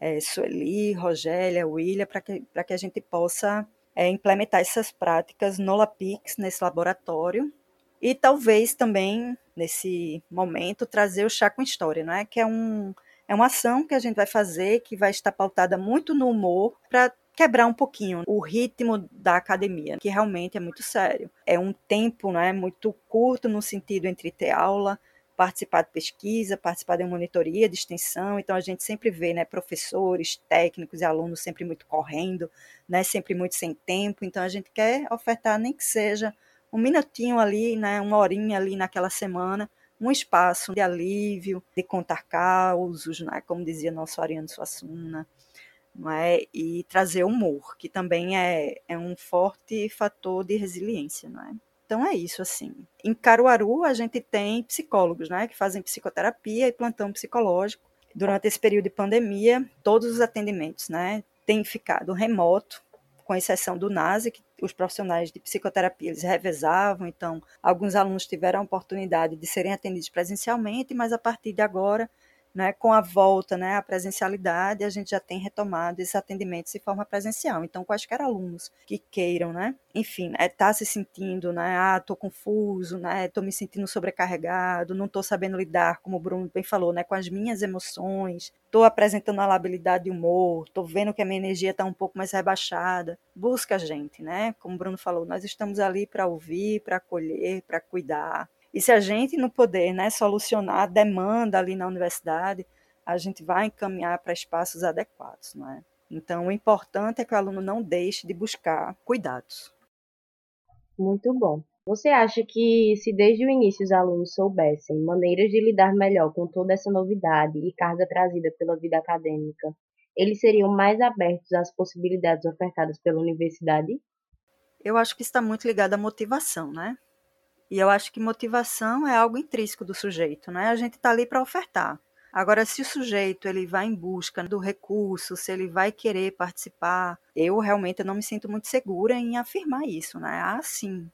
é, Sueli, Rogélia, William, para que, que a gente possa é, implementar essas práticas no LAPIX, nesse laboratório, e talvez também, nesse momento, trazer o chá com história, é? que é, um, é uma ação que a gente vai fazer que vai estar pautada muito no humor para quebrar um pouquinho o ritmo da academia, que realmente é muito sério. É um tempo não é, muito curto no sentido entre ter aula, participar de pesquisa, participar de monitoria de extensão, então a gente sempre vê, né, professores, técnicos e alunos sempre muito correndo, né, sempre muito sem tempo, então a gente quer ofertar nem que seja um minutinho ali, né, uma horinha ali naquela semana, um espaço de alívio, de contar causos, né, como dizia nosso Ariano Suassuna, não é? e trazer humor, que também é, é um forte fator de resiliência, não é? Então é isso, assim. Em Caruaru, a gente tem psicólogos, né, que fazem psicoterapia e plantão psicológico. Durante esse período de pandemia, todos os atendimentos, né, têm ficado remoto, com exceção do NASE, que os profissionais de psicoterapia eles revezavam, então alguns alunos tiveram a oportunidade de serem atendidos presencialmente, mas a partir de agora né, com a volta né, à presencialidade, a gente já tem retomado esses atendimentos de forma presencial. Então, quaisquer alunos que queiram, né, enfim, estar é, tá se sentindo, né, ah, estou confuso, né, estou me sentindo sobrecarregado, não estou sabendo lidar, como o Bruno bem falou, né, com as minhas emoções, estou apresentando uma labilidade de humor, estou vendo que a minha energia está um pouco mais rebaixada. Busca a gente, né? Como o Bruno falou, nós estamos ali para ouvir, para acolher, para cuidar, e se a gente não poder né, solucionar a demanda ali na universidade, a gente vai encaminhar para espaços adequados. Não é? Então, o importante é que o aluno não deixe de buscar cuidados. Muito bom. Você acha que se desde o início os alunos soubessem maneiras de lidar melhor com toda essa novidade e carga trazida pela vida acadêmica, eles seriam mais abertos às possibilidades ofertadas pela universidade? Eu acho que está muito ligado à motivação, né? E eu acho que motivação é algo intrínseco do sujeito, né? A gente está ali para ofertar. Agora, se o sujeito ele vai em busca do recurso, se ele vai querer participar, eu realmente não me sinto muito segura em afirmar isso, né? Ah, sim.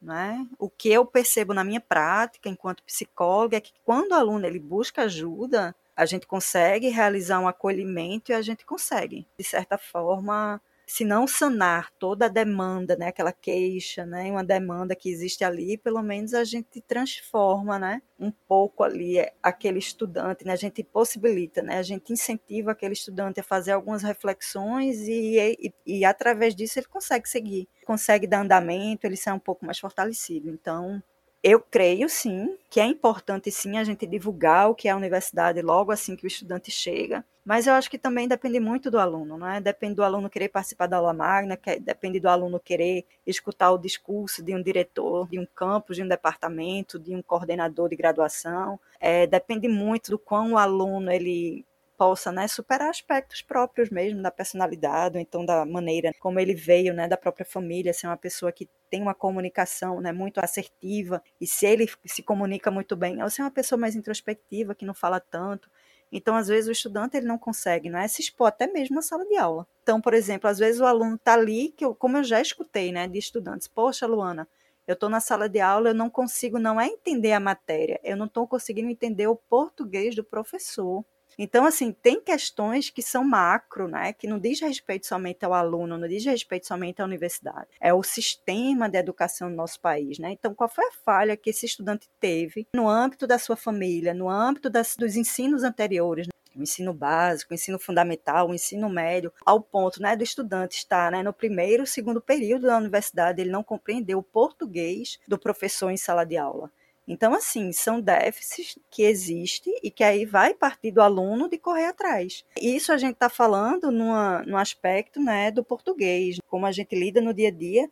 Né? O que eu percebo na minha prática enquanto psicóloga é que quando o aluno ele busca ajuda, a gente consegue realizar um acolhimento e a gente consegue, de certa forma, se não sanar toda a demanda, né, aquela queixa, né, uma demanda que existe ali, pelo menos a gente transforma, né, um pouco ali é, aquele estudante, né, a gente possibilita, né, a gente incentiva aquele estudante a fazer algumas reflexões e, e, e através disso ele consegue seguir, consegue dar andamento, ele sai um pouco mais fortalecido. Então, eu creio sim que é importante sim a gente divulgar o que é a universidade logo assim que o estudante chega, mas eu acho que também depende muito do aluno, não é? Depende do aluno querer participar da aula magna, que, depende do aluno querer escutar o discurso de um diretor de um campus, de um departamento, de um coordenador de graduação. É, depende muito do quão o aluno ele possa né, superar aspectos próprios mesmo da personalidade, ou então da maneira como ele veio, né, da própria família, ser uma pessoa que tem uma comunicação né, muito assertiva, e se ele se comunica muito bem, ou ser uma pessoa mais introspectiva, que não fala tanto. Então, às vezes, o estudante ele não consegue não é, se expor até mesmo na sala de aula. Então, por exemplo, às vezes o aluno está ali, que eu, como eu já escutei né, de estudantes, poxa, Luana, eu estou na sala de aula, eu não consigo, não é entender a matéria, eu não estou conseguindo entender o português do professor. Então, assim, tem questões que são macro, né? Que não diz respeito somente ao aluno, não diz respeito somente à universidade. É o sistema de educação do nosso país, né? Então, qual foi a falha que esse estudante teve no âmbito da sua família, no âmbito das, dos ensinos anteriores? Né? o ensino básico, o ensino fundamental, o ensino médio, ao ponto né, do estudante estar né, no primeiro, segundo período da universidade, ele não compreendeu o português do professor em sala de aula. Então, assim, são déficits que existem e que aí vai partir do aluno de correr atrás. Isso a gente está falando numa, no aspecto né, do português, como a gente lida no dia a dia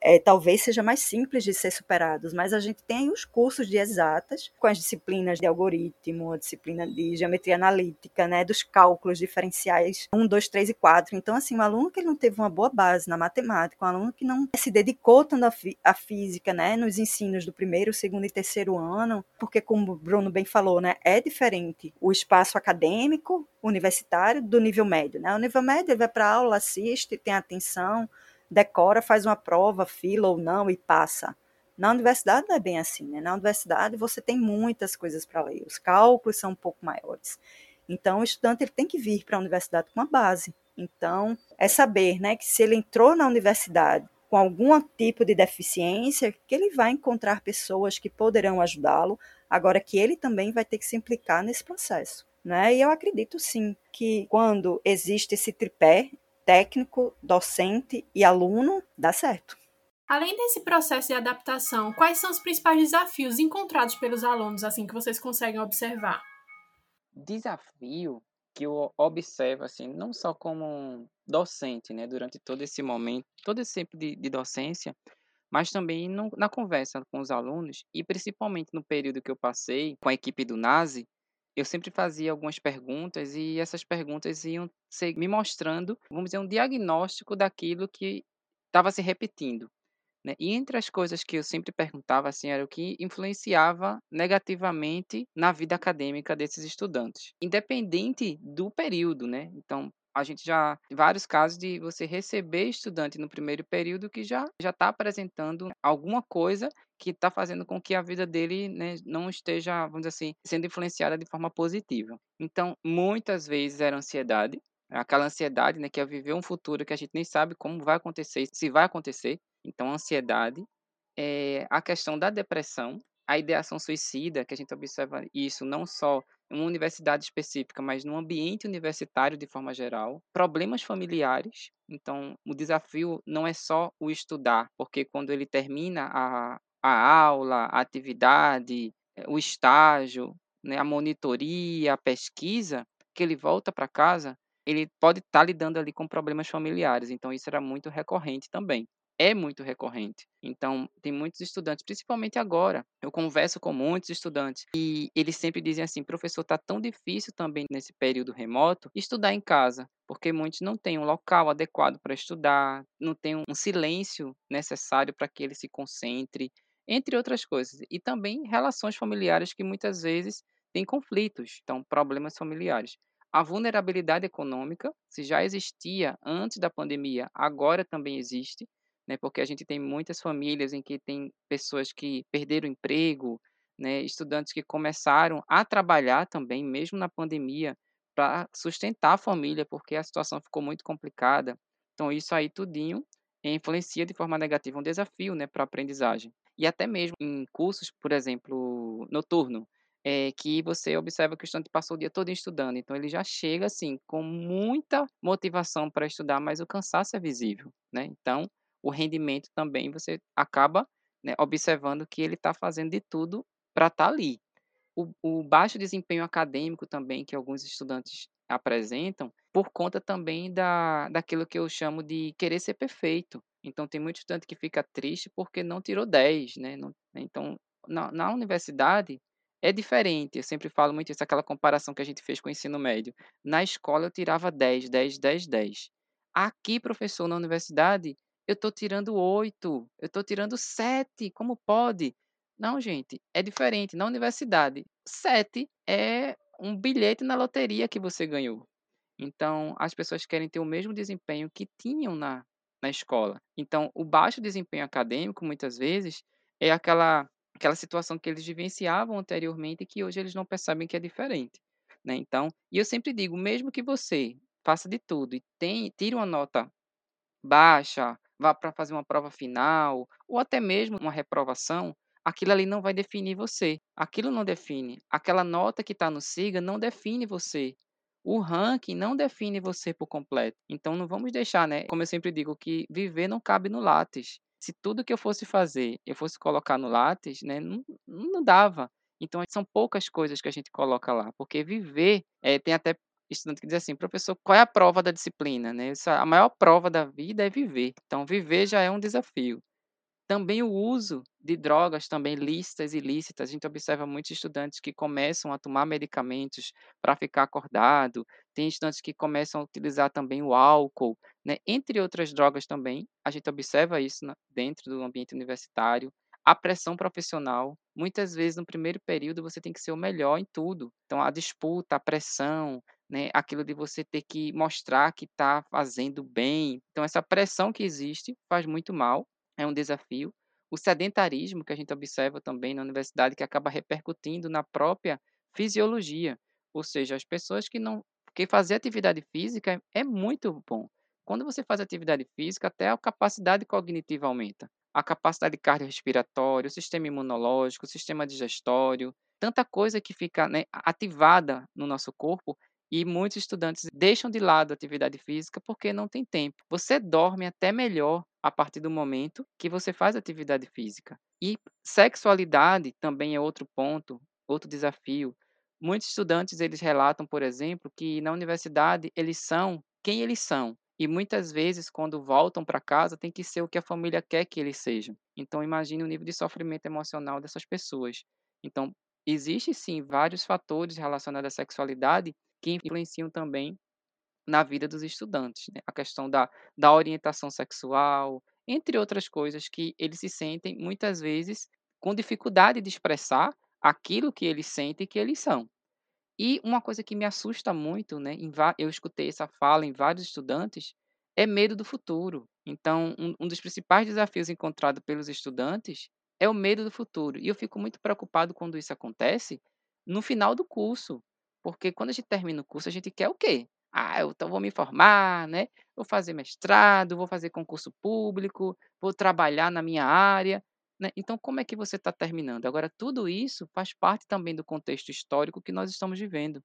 é, talvez seja mais simples de ser superados, mas a gente tem os cursos de exatas, com as disciplinas de algoritmo, a disciplina de geometria analítica, né, dos cálculos diferenciais 1, 2, 3 e 4. Então, assim, um aluno que não teve uma boa base na matemática, um aluno que não se dedicou tanto à, à física, né, nos ensinos do primeiro, segundo e terceiro ano, porque, como o Bruno bem falou, né, é diferente o espaço acadêmico, universitário, do nível médio. Né? O nível médio ele vai para aula, assiste, tem atenção, decora, faz uma prova, fila ou não e passa. Na universidade não é bem assim, né? Na universidade você tem muitas coisas para ler, os cálculos são um pouco maiores. Então o estudante ele tem que vir para a universidade com uma base. Então é saber, né, que se ele entrou na universidade com algum tipo de deficiência, que ele vai encontrar pessoas que poderão ajudá-lo, agora que ele também vai ter que se implicar nesse processo. Né? E eu acredito sim que quando existe esse tripé técnico, docente e aluno, dá certo. Além desse processo de adaptação, quais são os principais desafios encontrados pelos alunos, assim, que vocês conseguem observar? Desafio que eu observo, assim, não só como docente, né, durante todo esse momento, todo esse tempo de, de docência, mas também no, na conversa com os alunos, e principalmente no período que eu passei com a equipe do NASE, eu sempre fazia algumas perguntas e essas perguntas iam me mostrando, vamos dizer, um diagnóstico daquilo que estava se repetindo. Né? E entre as coisas que eu sempre perguntava assim era o que influenciava negativamente na vida acadêmica desses estudantes, independente do período, né? Então, a gente já vários casos de você receber estudante no primeiro período que já já está apresentando alguma coisa que está fazendo com que a vida dele né, não esteja, vamos dizer assim, sendo influenciada de forma positiva. Então, muitas vezes era ansiedade, aquela ansiedade, né, que é viver um futuro que a gente nem sabe como vai acontecer, se vai acontecer. Então, ansiedade, é a questão da depressão, a ideação suicida, que a gente observa isso não só uma universidade específica, mas no ambiente universitário de forma geral, problemas familiares. Então, o desafio não é só o estudar, porque quando ele termina a, a aula, a atividade, eh, o estágio, né, a monitoria, a pesquisa, que ele volta para casa, ele pode estar tá lidando ali com problemas familiares. Então, isso era muito recorrente também é muito recorrente. Então, tem muitos estudantes, principalmente agora. Eu converso com muitos estudantes e eles sempre dizem assim: professor, está tão difícil também nesse período remoto estudar em casa, porque muitos não têm um local adequado para estudar, não tem um silêncio necessário para que ele se concentre, entre outras coisas. E também relações familiares que muitas vezes têm conflitos, então, problemas familiares. A vulnerabilidade econômica, se já existia antes da pandemia, agora também existe né? Porque a gente tem muitas famílias em que tem pessoas que perderam o emprego, né? Estudantes que começaram a trabalhar também, mesmo na pandemia, para sustentar a família, porque a situação ficou muito complicada. Então, isso aí tudinho influencia de forma negativa um desafio, né, para a aprendizagem. E até mesmo em cursos, por exemplo, noturno, é, que você observa que o estudante passou o dia todo estudando, então ele já chega assim com muita motivação para estudar, mas o cansaço é visível, né? Então, o rendimento também você acaba né, observando que ele está fazendo de tudo para estar tá ali. O, o, baixo desempenho acadêmico também que alguns estudantes apresentam, por conta também da, daquilo que eu chamo de querer ser perfeito. Então, tem muito estudante que fica triste porque não tirou 10, né? Não, então, na, na universidade, é diferente. Eu sempre falo muito isso, aquela comparação que a gente fez com o ensino médio. Na escola, eu tirava 10, 10, 10, 10. Aqui, professor, na universidade, eu estou tirando oito, eu estou tirando sete, como pode? Não, gente, é diferente. Na universidade, sete é um bilhete na loteria que você ganhou. Então, as pessoas querem ter o mesmo desempenho que tinham na, na escola. Então, o baixo desempenho acadêmico, muitas vezes, é aquela, aquela situação que eles vivenciavam anteriormente e que hoje eles não percebem que é diferente. Né? Então, e eu sempre digo, mesmo que você faça de tudo e tem, tire uma nota baixa, vá para fazer uma prova final, ou até mesmo uma reprovação, aquilo ali não vai definir você. Aquilo não define. Aquela nota que está no SIGA não define você. O ranking não define você por completo. Então não vamos deixar, né? Como eu sempre digo, que viver não cabe no Lattes. Se tudo que eu fosse fazer eu fosse colocar no Lattes, né? Não, não dava. Então são poucas coisas que a gente coloca lá, porque viver é, tem até estudante que diz assim, professor, qual é a prova da disciplina? Né? A maior prova da vida é viver. Então, viver já é um desafio. Também o uso de drogas também lícitas e ilícitas. A gente observa muitos estudantes que começam a tomar medicamentos para ficar acordado, tem estudantes que começam a utilizar também o álcool, né? entre outras drogas também. A gente observa isso dentro do ambiente universitário. A pressão profissional, muitas vezes no primeiro período você tem que ser o melhor em tudo. Então a disputa, a pressão, né, aquilo de você ter que mostrar que está fazendo bem. Então essa pressão que existe faz muito mal é um desafio. O sedentarismo, que a gente observa também na universidade, que acaba repercutindo na própria fisiologia, ou seja, as pessoas que não. Porque fazer atividade física é muito bom. Quando você faz atividade física, até a capacidade cognitiva aumenta. A capacidade cardiorrespiratória, o sistema imunológico, o sistema digestório, tanta coisa que fica né, ativada no nosso corpo e muitos estudantes deixam de lado a atividade física porque não tem tempo. Você dorme até melhor a partir do momento que você faz atividade física. E sexualidade também é outro ponto, outro desafio. Muitos estudantes eles relatam, por exemplo, que na universidade eles são quem eles são. E muitas vezes, quando voltam para casa, tem que ser o que a família quer que eles sejam. Então, imagine o nível de sofrimento emocional dessas pessoas. Então, existe sim vários fatores relacionados à sexualidade que influenciam também na vida dos estudantes. Né? A questão da, da orientação sexual, entre outras coisas que eles se sentem muitas vezes com dificuldade de expressar aquilo que eles sentem que eles são. E uma coisa que me assusta muito, né, eu escutei essa fala em vários estudantes, é medo do futuro. Então, um, um dos principais desafios encontrados pelos estudantes é o medo do futuro. E eu fico muito preocupado quando isso acontece no final do curso, porque quando a gente termina o curso, a gente quer o quê? Ah, eu então vou me formar, né? Vou fazer mestrado, vou fazer concurso público, vou trabalhar na minha área, né? Então, como é que você está terminando? Agora, tudo isso faz parte também do contexto histórico que nós estamos vivendo.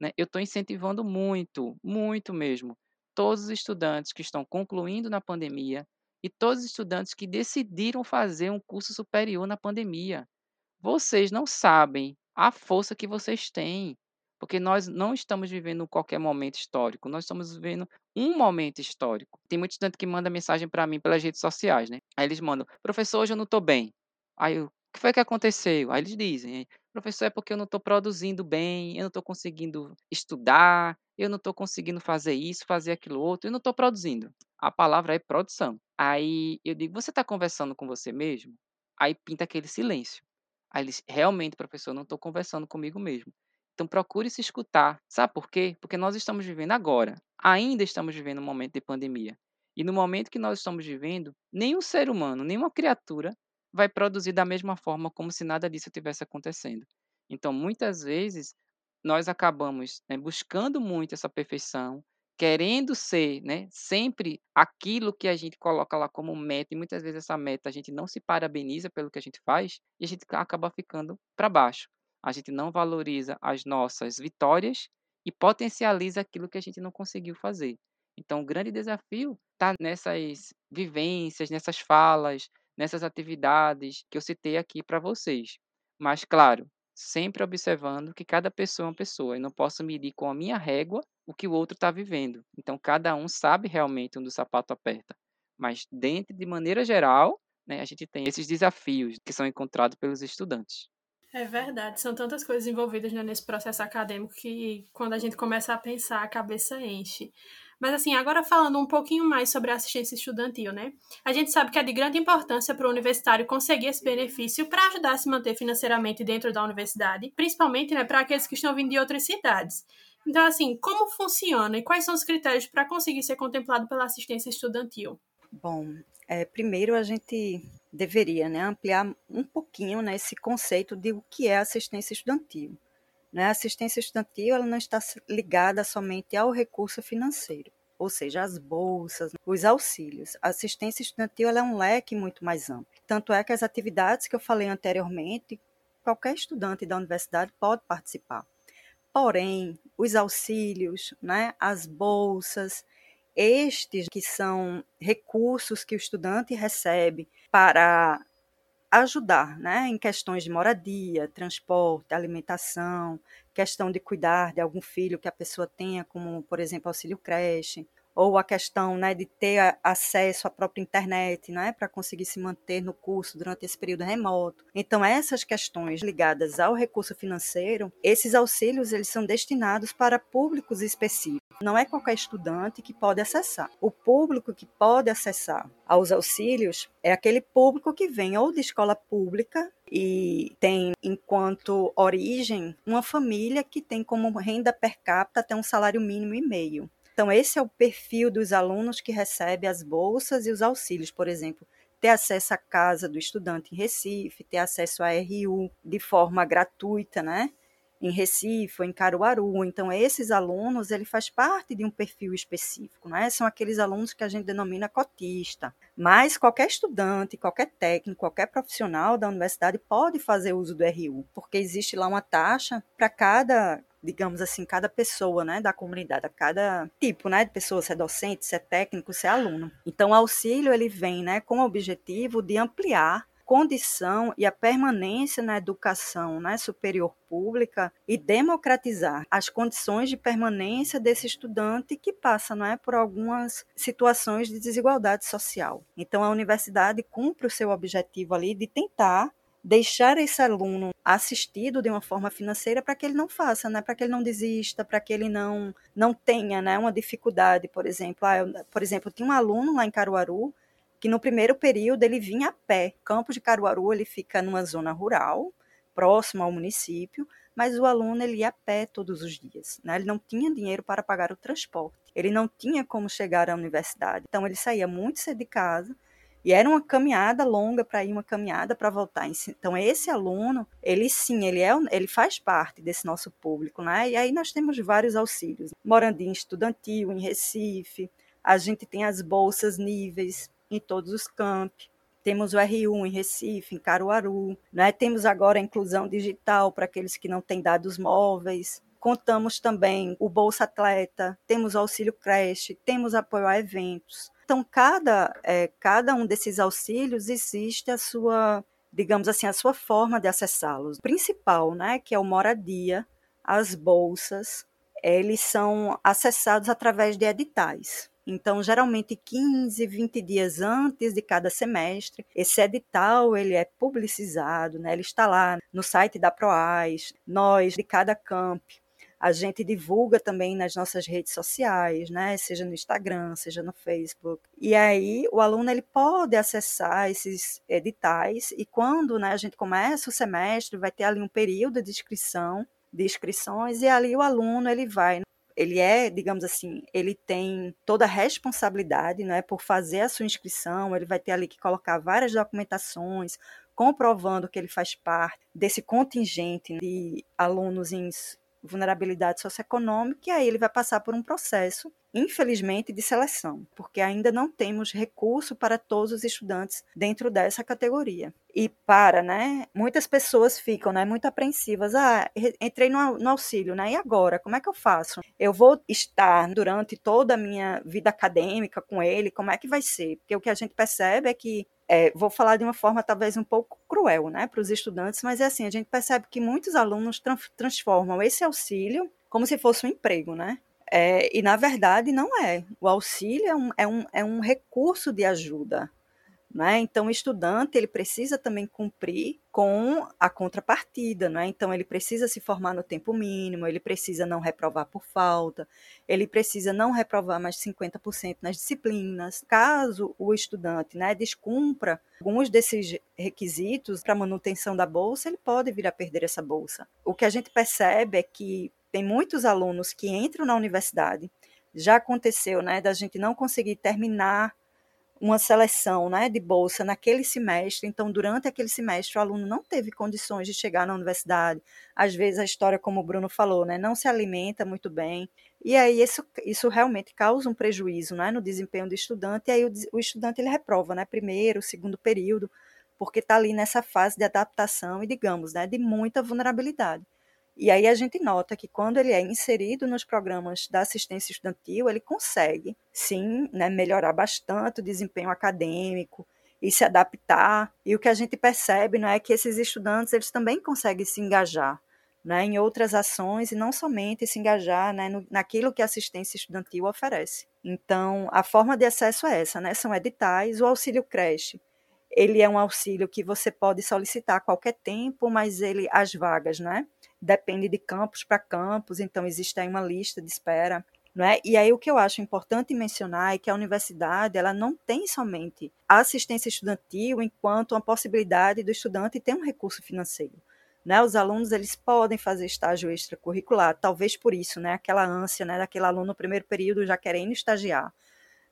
Né? Eu estou incentivando muito, muito mesmo, todos os estudantes que estão concluindo na pandemia e todos os estudantes que decidiram fazer um curso superior na pandemia. Vocês não sabem a força que vocês têm. Porque nós não estamos vivendo qualquer momento histórico, nós estamos vivendo um momento histórico. Tem muito estudante que manda mensagem para mim pelas redes sociais, né? Aí eles mandam, professor, hoje eu não estou bem. Aí o que foi que aconteceu? Aí eles dizem, professor, é porque eu não estou produzindo bem, eu não estou conseguindo estudar, eu não estou conseguindo fazer isso, fazer aquilo outro, eu não estou produzindo. A palavra é produção. Aí eu digo, você está conversando com você mesmo? Aí pinta aquele silêncio. Aí eles, realmente, professor, não estou conversando comigo mesmo. Então procure se escutar. Sabe por quê? Porque nós estamos vivendo agora. Ainda estamos vivendo um momento de pandemia. E no momento que nós estamos vivendo, nenhum ser humano, nenhuma criatura vai produzir da mesma forma como se nada disso estivesse acontecendo. Então, muitas vezes, nós acabamos né, buscando muito essa perfeição, querendo ser né, sempre aquilo que a gente coloca lá como meta, e muitas vezes essa meta a gente não se parabeniza pelo que a gente faz, e a gente acaba ficando para baixo a gente não valoriza as nossas vitórias e potencializa aquilo que a gente não conseguiu fazer. Então, o grande desafio está nessas vivências, nessas falas, nessas atividades que eu citei aqui para vocês. Mas, claro, sempre observando que cada pessoa é uma pessoa. Eu não posso medir com a minha régua o que o outro está vivendo. Então, cada um sabe realmente onde o sapato aperta. Mas, dentro de maneira geral, né, a gente tem esses desafios que são encontrados pelos estudantes. É verdade, são tantas coisas envolvidas né, nesse processo acadêmico que quando a gente começa a pensar, a cabeça enche. Mas assim, agora falando um pouquinho mais sobre a assistência estudantil, né? A gente sabe que é de grande importância para o universitário conseguir esse benefício para ajudar a se manter financeiramente dentro da universidade, principalmente né, para aqueles que estão vindo de outras cidades. Então, assim, como funciona e quais são os critérios para conseguir ser contemplado pela assistência estudantil? Bom, é, primeiro a gente deveria né, ampliar um pouquinho né, esse conceito de o que é assistência estudantil. Né? A assistência estudantil ela não está ligada somente ao recurso financeiro, ou seja, as bolsas, os auxílios. A assistência estudantil é um leque muito mais amplo. Tanto é que as atividades que eu falei anteriormente, qualquer estudante da universidade pode participar. Porém, os auxílios, né, as bolsas, estes que são recursos que o estudante recebe para ajudar né, em questões de moradia, transporte, alimentação, questão de cuidar de algum filho que a pessoa tenha, como, por exemplo, auxílio creche, ou a questão né, de ter acesso à própria internet, né, para conseguir se manter no curso durante esse período remoto. Então, essas questões ligadas ao recurso financeiro, esses auxílios eles são destinados para públicos específicos. Não é qualquer estudante que pode acessar. O público que pode acessar aos auxílios é aquele público que vem ou de escola pública e tem enquanto origem uma família que tem como renda per capita até um salário mínimo e meio. Então, esse é o perfil dos alunos que recebem as bolsas e os auxílios, por exemplo, ter acesso à casa do estudante em Recife, ter acesso à RU de forma gratuita, né? Em Recife ou em Caruaru. Então, esses alunos, ele faz parte de um perfil específico, né? São aqueles alunos que a gente denomina cotista. Mas qualquer estudante, qualquer técnico, qualquer profissional da universidade pode fazer uso do RU, porque existe lá uma taxa para cada digamos assim, cada pessoa, né, da comunidade, a cada tipo, né, de pessoa, se é docente, se é técnico, se é aluno. Então, o auxílio, ele vem, né, com o objetivo de ampliar condição e a permanência na educação né, superior pública e democratizar as condições de permanência desse estudante que passa não é, por algumas situações de desigualdade social. Então, a universidade cumpre o seu objetivo ali de tentar deixar esse aluno assistido de uma forma financeira para que ele não faça, né? Para que ele não desista, para que ele não não tenha, né, uma dificuldade, por exemplo, ah, eu, por exemplo, tinha um aluno lá em Caruaru que no primeiro período ele vinha a pé. Campo de Caruaru ele fica numa zona rural, próximo ao município, mas o aluno ele ia a pé todos os dias, né? Ele não tinha dinheiro para pagar o transporte. Ele não tinha como chegar à universidade. Então ele saía muito cedo de casa e era uma caminhada longa para ir, uma caminhada para voltar. Então, esse aluno, ele sim, ele, é, ele faz parte desse nosso público, né? E aí nós temos vários auxílios. Morandim estudantil em Recife, a gente tem as bolsas níveis em todos os campi. Temos o R1 em Recife, em Caruaru, né? Temos agora a inclusão digital para aqueles que não têm dados móveis. Contamos também o Bolsa Atleta, temos o auxílio creche, temos apoio a eventos. Então, cada, é, cada um desses auxílios existe a sua, digamos assim, a sua forma de acessá-los. O principal, né, que é o moradia, as bolsas, eles são acessados através de editais. Então, geralmente 15, 20 dias antes de cada semestre, esse edital ele é publicizado, né? ele está lá no site da Proais, nós de cada camp a gente divulga também nas nossas redes sociais, né? Seja no Instagram, seja no Facebook. E aí o aluno ele pode acessar esses editais e quando né, a gente começa o semestre, vai ter ali um período de inscrição, de inscrições, e ali o aluno ele vai ele é, digamos assim, ele tem toda a responsabilidade, né, por fazer a sua inscrição, ele vai ter ali que colocar várias documentações, comprovando que ele faz parte desse contingente de alunos em vulnerabilidade socioeconômica, e aí ele vai passar por um processo, infelizmente, de seleção, porque ainda não temos recurso para todos os estudantes dentro dessa categoria. E para, né, muitas pessoas ficam, né, muito apreensivas, ah, entrei no, no auxílio, né, e agora, como é que eu faço? Eu vou estar durante toda a minha vida acadêmica com ele, como é que vai ser? Porque o que a gente percebe é que é, vou falar de uma forma talvez um pouco cruel né, para os estudantes, mas é assim, a gente percebe que muitos alunos tra transformam esse auxílio como se fosse um emprego, né? É, e na verdade não é. O auxílio é um, é um, é um recurso de ajuda, né? Então, o estudante ele precisa também cumprir com a contrapartida, né? então ele precisa se formar no tempo mínimo, ele precisa não reprovar por falta, ele precisa não reprovar mais de 50% nas disciplinas. Caso o estudante né, descumpra alguns desses requisitos para manutenção da bolsa, ele pode vir a perder essa bolsa. O que a gente percebe é que tem muitos alunos que entram na universidade, já aconteceu né, da gente não conseguir terminar uma seleção né, de bolsa naquele semestre, então durante aquele semestre o aluno não teve condições de chegar na universidade. Às vezes a história, como o Bruno falou, né, não se alimenta muito bem, e aí isso, isso realmente causa um prejuízo né, no desempenho do estudante, e aí o, o estudante ele reprova, né, primeiro, segundo período, porque está ali nessa fase de adaptação e, digamos, né, de muita vulnerabilidade. E aí a gente nota que quando ele é inserido nos programas da assistência estudantil, ele consegue, sim, né, melhorar bastante o desempenho acadêmico e se adaptar. E o que a gente percebe não é que esses estudantes eles também conseguem se engajar né, em outras ações e não somente se engajar né, no, naquilo que a assistência estudantil oferece. Então, a forma de acesso é essa, né, são editais, o auxílio creche. Ele é um auxílio que você pode solicitar a qualquer tempo, mas ele as vagas, né? Depende de campus para campus, então existe aí uma lista de espera. É? E aí o que eu acho importante mencionar é que a universidade ela não tem somente a assistência estudantil enquanto uma possibilidade do estudante ter um recurso financeiro. Né, os alunos eles podem fazer estágio extracurricular, talvez por isso, né, aquela ânsia né, daquele aluno no primeiro período já querendo estagiar.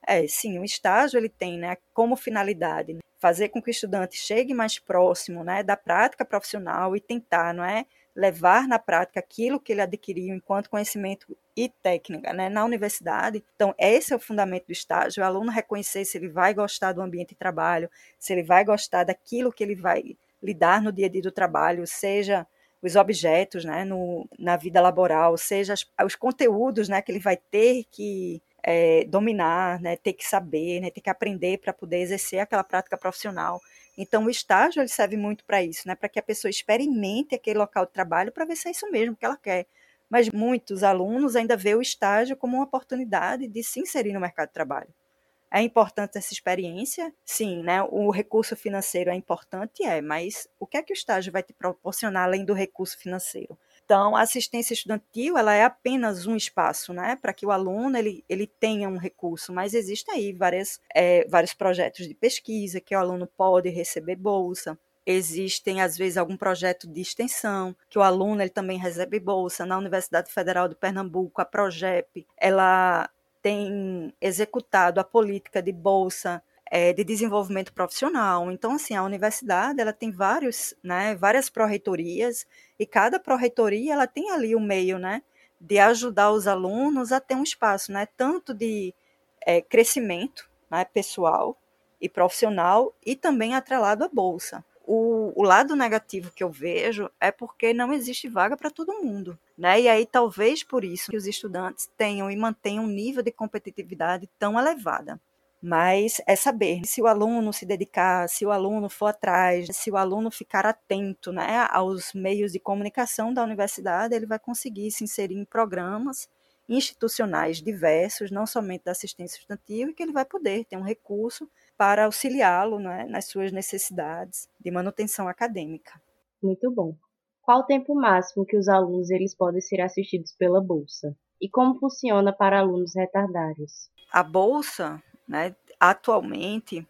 É, sim, o estágio ele tem né, como finalidade né, fazer com que o estudante chegue mais próximo né, da prática profissional e tentar não é, levar na prática aquilo que ele adquiriu enquanto conhecimento e técnica né, na universidade. Então, esse é o fundamento do estágio, o aluno reconhecer se ele vai gostar do ambiente de trabalho, se ele vai gostar daquilo que ele vai lidar no dia a dia do trabalho, seja os objetos né, no, na vida laboral, seja os conteúdos né, que ele vai ter que é, dominar, né, ter que saber, né, ter que aprender para poder exercer aquela prática profissional. Então, o estágio ele serve muito para isso, né, para que a pessoa experimente aquele local de trabalho para ver se é isso mesmo que ela quer. Mas muitos alunos ainda vê o estágio como uma oportunidade de se inserir no mercado de trabalho. É importante essa experiência? Sim, né? O recurso financeiro é importante, é, mas o que é que o estágio vai te proporcionar além do recurso financeiro? Então, a assistência estudantil, ela é apenas um espaço, né, para que o aluno ele, ele tenha um recurso, mas existem aí várias, é, vários projetos de pesquisa que o aluno pode receber bolsa, existem às vezes algum projeto de extensão que o aluno ele também recebe bolsa. Na Universidade Federal de Pernambuco a Progep ela tem executado a política de bolsa é, de desenvolvimento profissional. Então, assim, a universidade ela tem vários, né, várias pró-reitorias e cada pró-reitoria ela tem ali o meio, né, de ajudar os alunos a ter um espaço, né, tanto de é, crescimento, né, pessoal e profissional e também atrelado à bolsa o, o, lado negativo que eu vejo é porque não existe vaga para todo mundo. Né? E aí, talvez por isso que os estudantes tenham e mantenham um nível de competitividade tão elevada. Mas é saber se o aluno se dedicar, se o aluno for atrás, se o aluno ficar atento né, aos meios de comunicação da universidade, ele vai conseguir se inserir em programas institucionais diversos, não somente da assistência estudantil, e que ele vai poder ter um recurso para auxiliá-lo né, nas suas necessidades de manutenção acadêmica. Muito bom. Qual o tempo máximo que os alunos eles podem ser assistidos pela bolsa? E como funciona para alunos retardários? A bolsa, né, atualmente,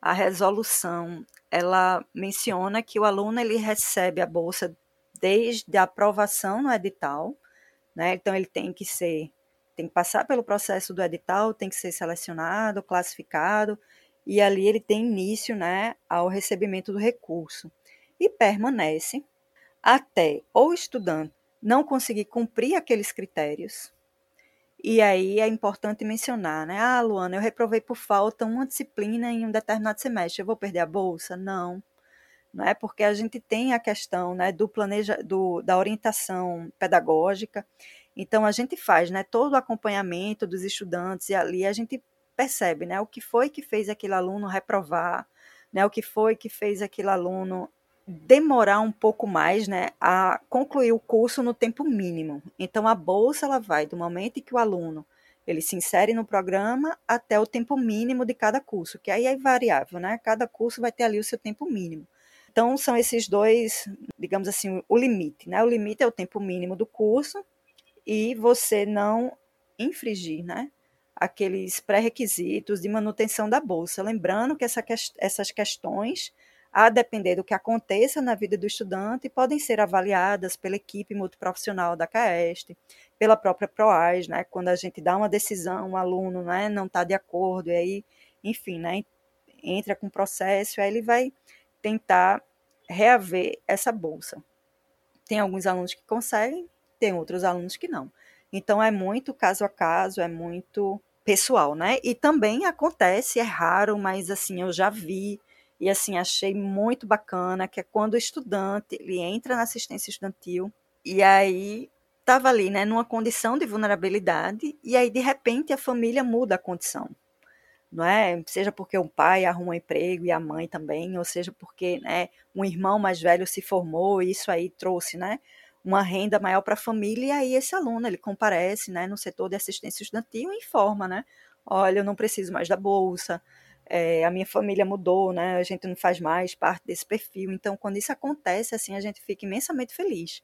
a resolução, ela menciona que o aluno ele recebe a bolsa desde a aprovação no edital, né? Então ele tem que ser, tem que passar pelo processo do edital, tem que ser selecionado, classificado e ali ele tem início né, ao recebimento do recurso e permanece até o estudante não conseguir cumprir aqueles critérios. E aí é importante mencionar, né? Ah, Luana, eu reprovei por falta uma disciplina em um determinado semestre, eu vou perder a bolsa? Não. Não é porque a gente tem a questão né, do planeja, do, da orientação pedagógica. Então a gente faz né, todo o acompanhamento dos estudantes e ali a gente percebe, né? O que foi que fez aquele aluno reprovar, né? O que foi que fez aquele aluno demorar um pouco mais, né, a concluir o curso no tempo mínimo. Então a bolsa ela vai do momento em que o aluno ele se insere no programa até o tempo mínimo de cada curso, que aí é variável, né? Cada curso vai ter ali o seu tempo mínimo. Então são esses dois, digamos assim, o limite, né? O limite é o tempo mínimo do curso e você não infringir, né? aqueles pré-requisitos de manutenção da bolsa. Lembrando que essa, essas questões, a depender do que aconteça na vida do estudante, podem ser avaliadas pela equipe multiprofissional da CAEST, pela própria PROAS, né, quando a gente dá uma decisão, um aluno né, não está de acordo, e aí, enfim, né, entra com processo, aí ele vai tentar reaver essa bolsa. Tem alguns alunos que conseguem, tem outros alunos que não. Então é muito caso a caso, é muito pessoal, né? E também acontece, é raro, mas assim, eu já vi e assim achei muito bacana que é quando o estudante ele entra na assistência estudantil e aí estava ali, né, numa condição de vulnerabilidade e aí de repente a família muda a condição. Não é? Seja porque o pai arruma um emprego e a mãe também, ou seja porque, né, um irmão mais velho se formou e isso aí trouxe, né, uma renda maior para a família, e aí esse aluno ele comparece né, no setor de assistência estudantil e informa, né? Olha, eu não preciso mais da bolsa, é, a minha família mudou, né? A gente não faz mais parte desse perfil. Então, quando isso acontece, assim, a gente fica imensamente feliz,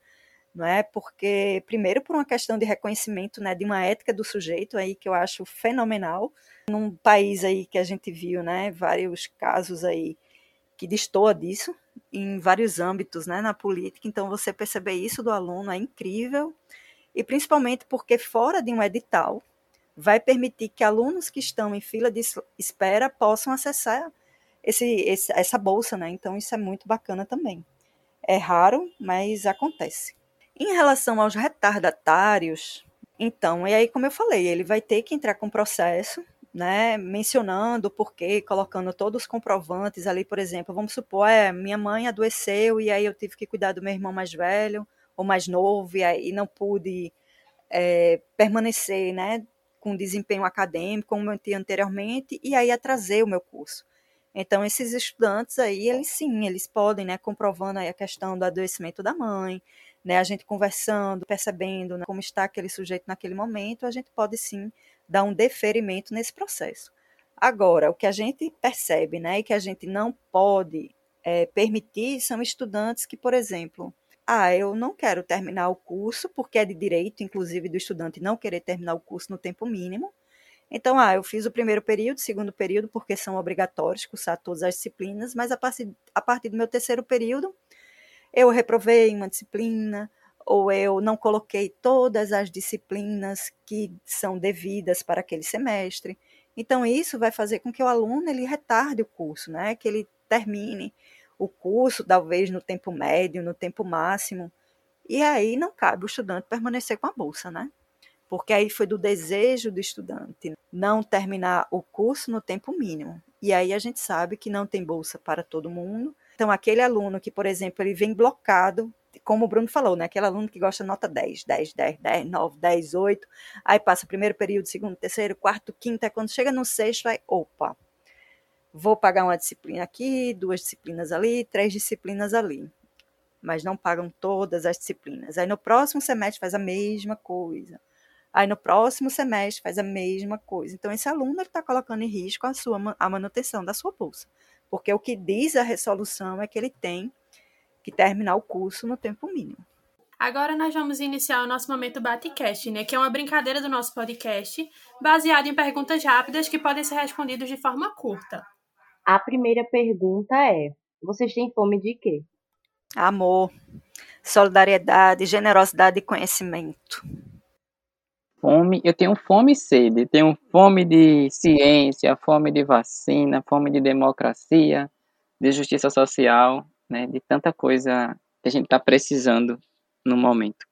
não é? Porque primeiro por uma questão de reconhecimento, né, de uma ética do sujeito aí que eu acho fenomenal, num país aí que a gente viu, né, vários casos aí que destoa disso em vários âmbitos, né, na política. Então, você perceber isso do aluno é incrível e principalmente porque fora de um edital vai permitir que alunos que estão em fila de espera possam acessar esse, esse, essa bolsa, né? Então isso é muito bacana também. É raro, mas acontece. Em relação aos retardatários, então, e aí como eu falei, ele vai ter que entrar com processo, né, mencionando o porquê, colocando todos os comprovantes ali, por exemplo, vamos supor, é, minha mãe adoeceu e aí eu tive que cuidar do meu irmão mais velho ou mais novo e aí não pude é, permanecer, né, com desempenho acadêmico, como eu tinha anteriormente, e aí atrasei o meu curso. Então, esses estudantes aí, eles sim, eles podem, né, comprovando aí a questão do adoecimento da mãe, né, a gente conversando, percebendo né, como está aquele sujeito naquele momento, a gente pode sim dar um deferimento nesse processo. Agora, o que a gente percebe, né, e que a gente não pode é, permitir são estudantes que, por exemplo, ah, eu não quero terminar o curso, porque é de direito, inclusive, do estudante não querer terminar o curso no tempo mínimo. Então, ah, eu fiz o primeiro período, segundo período, porque são obrigatórios cursar todas as disciplinas, mas a partir, a partir do meu terceiro período, eu reprovei uma disciplina, ou eu não coloquei todas as disciplinas que são devidas para aquele semestre. Então, isso vai fazer com que o aluno ele retarde o curso, né? que ele termine o curso, talvez no tempo médio, no tempo máximo. E aí não cabe o estudante permanecer com a bolsa, né? Porque aí foi do desejo do estudante não terminar o curso no tempo mínimo. E aí a gente sabe que não tem bolsa para todo mundo. Então, aquele aluno que, por exemplo, ele vem blocado, como o Bruno falou, né? Aquele aluno que gosta nota 10, 10, 10, 10, 9, 10, 8, aí passa primeiro período, segundo, terceiro, quarto, quinto, aí quando chega no sexto, aí, opa, vou pagar uma disciplina aqui, duas disciplinas ali, três disciplinas ali. Mas não pagam todas as disciplinas. Aí no próximo semestre faz a mesma coisa. Aí no próximo semestre faz a mesma coisa. Então esse aluno está colocando em risco a sua a manutenção da sua bolsa, porque o que diz a resolução é que ele tem que terminar o curso no tempo mínimo. Agora nós vamos iniciar o nosso momento Batecast, né, que é uma brincadeira do nosso podcast, baseado em perguntas rápidas que podem ser respondidas de forma curta. A primeira pergunta é: vocês têm fome de quê? Amor, solidariedade, generosidade e conhecimento. Fome, eu tenho fome e sede. Tenho fome de ciência, fome de vacina, fome de democracia, de justiça social, né, de tanta coisa que a gente está precisando no momento.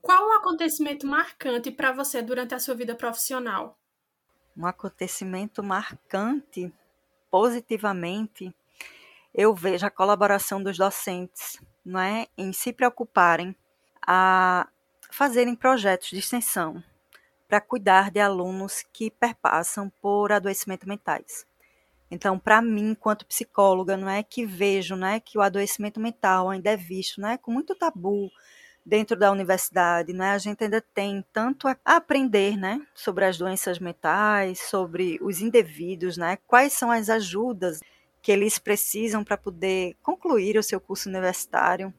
Qual o acontecimento marcante para você durante a sua vida profissional? Um acontecimento marcante positivamente, eu vejo a colaboração dos docentes não é, em se preocuparem a fazerem projetos de extensão para cuidar de alunos que perpassam por adoecimentos mentais. Então, para mim, enquanto psicóloga, não é que vejo, não é que o adoecimento mental ainda é visto, não é com muito tabu dentro da universidade, né, a gente ainda tem tanto a aprender, né, sobre as doenças mentais, sobre os indevidos, né, quais são as ajudas que eles precisam para poder concluir o seu curso universitário.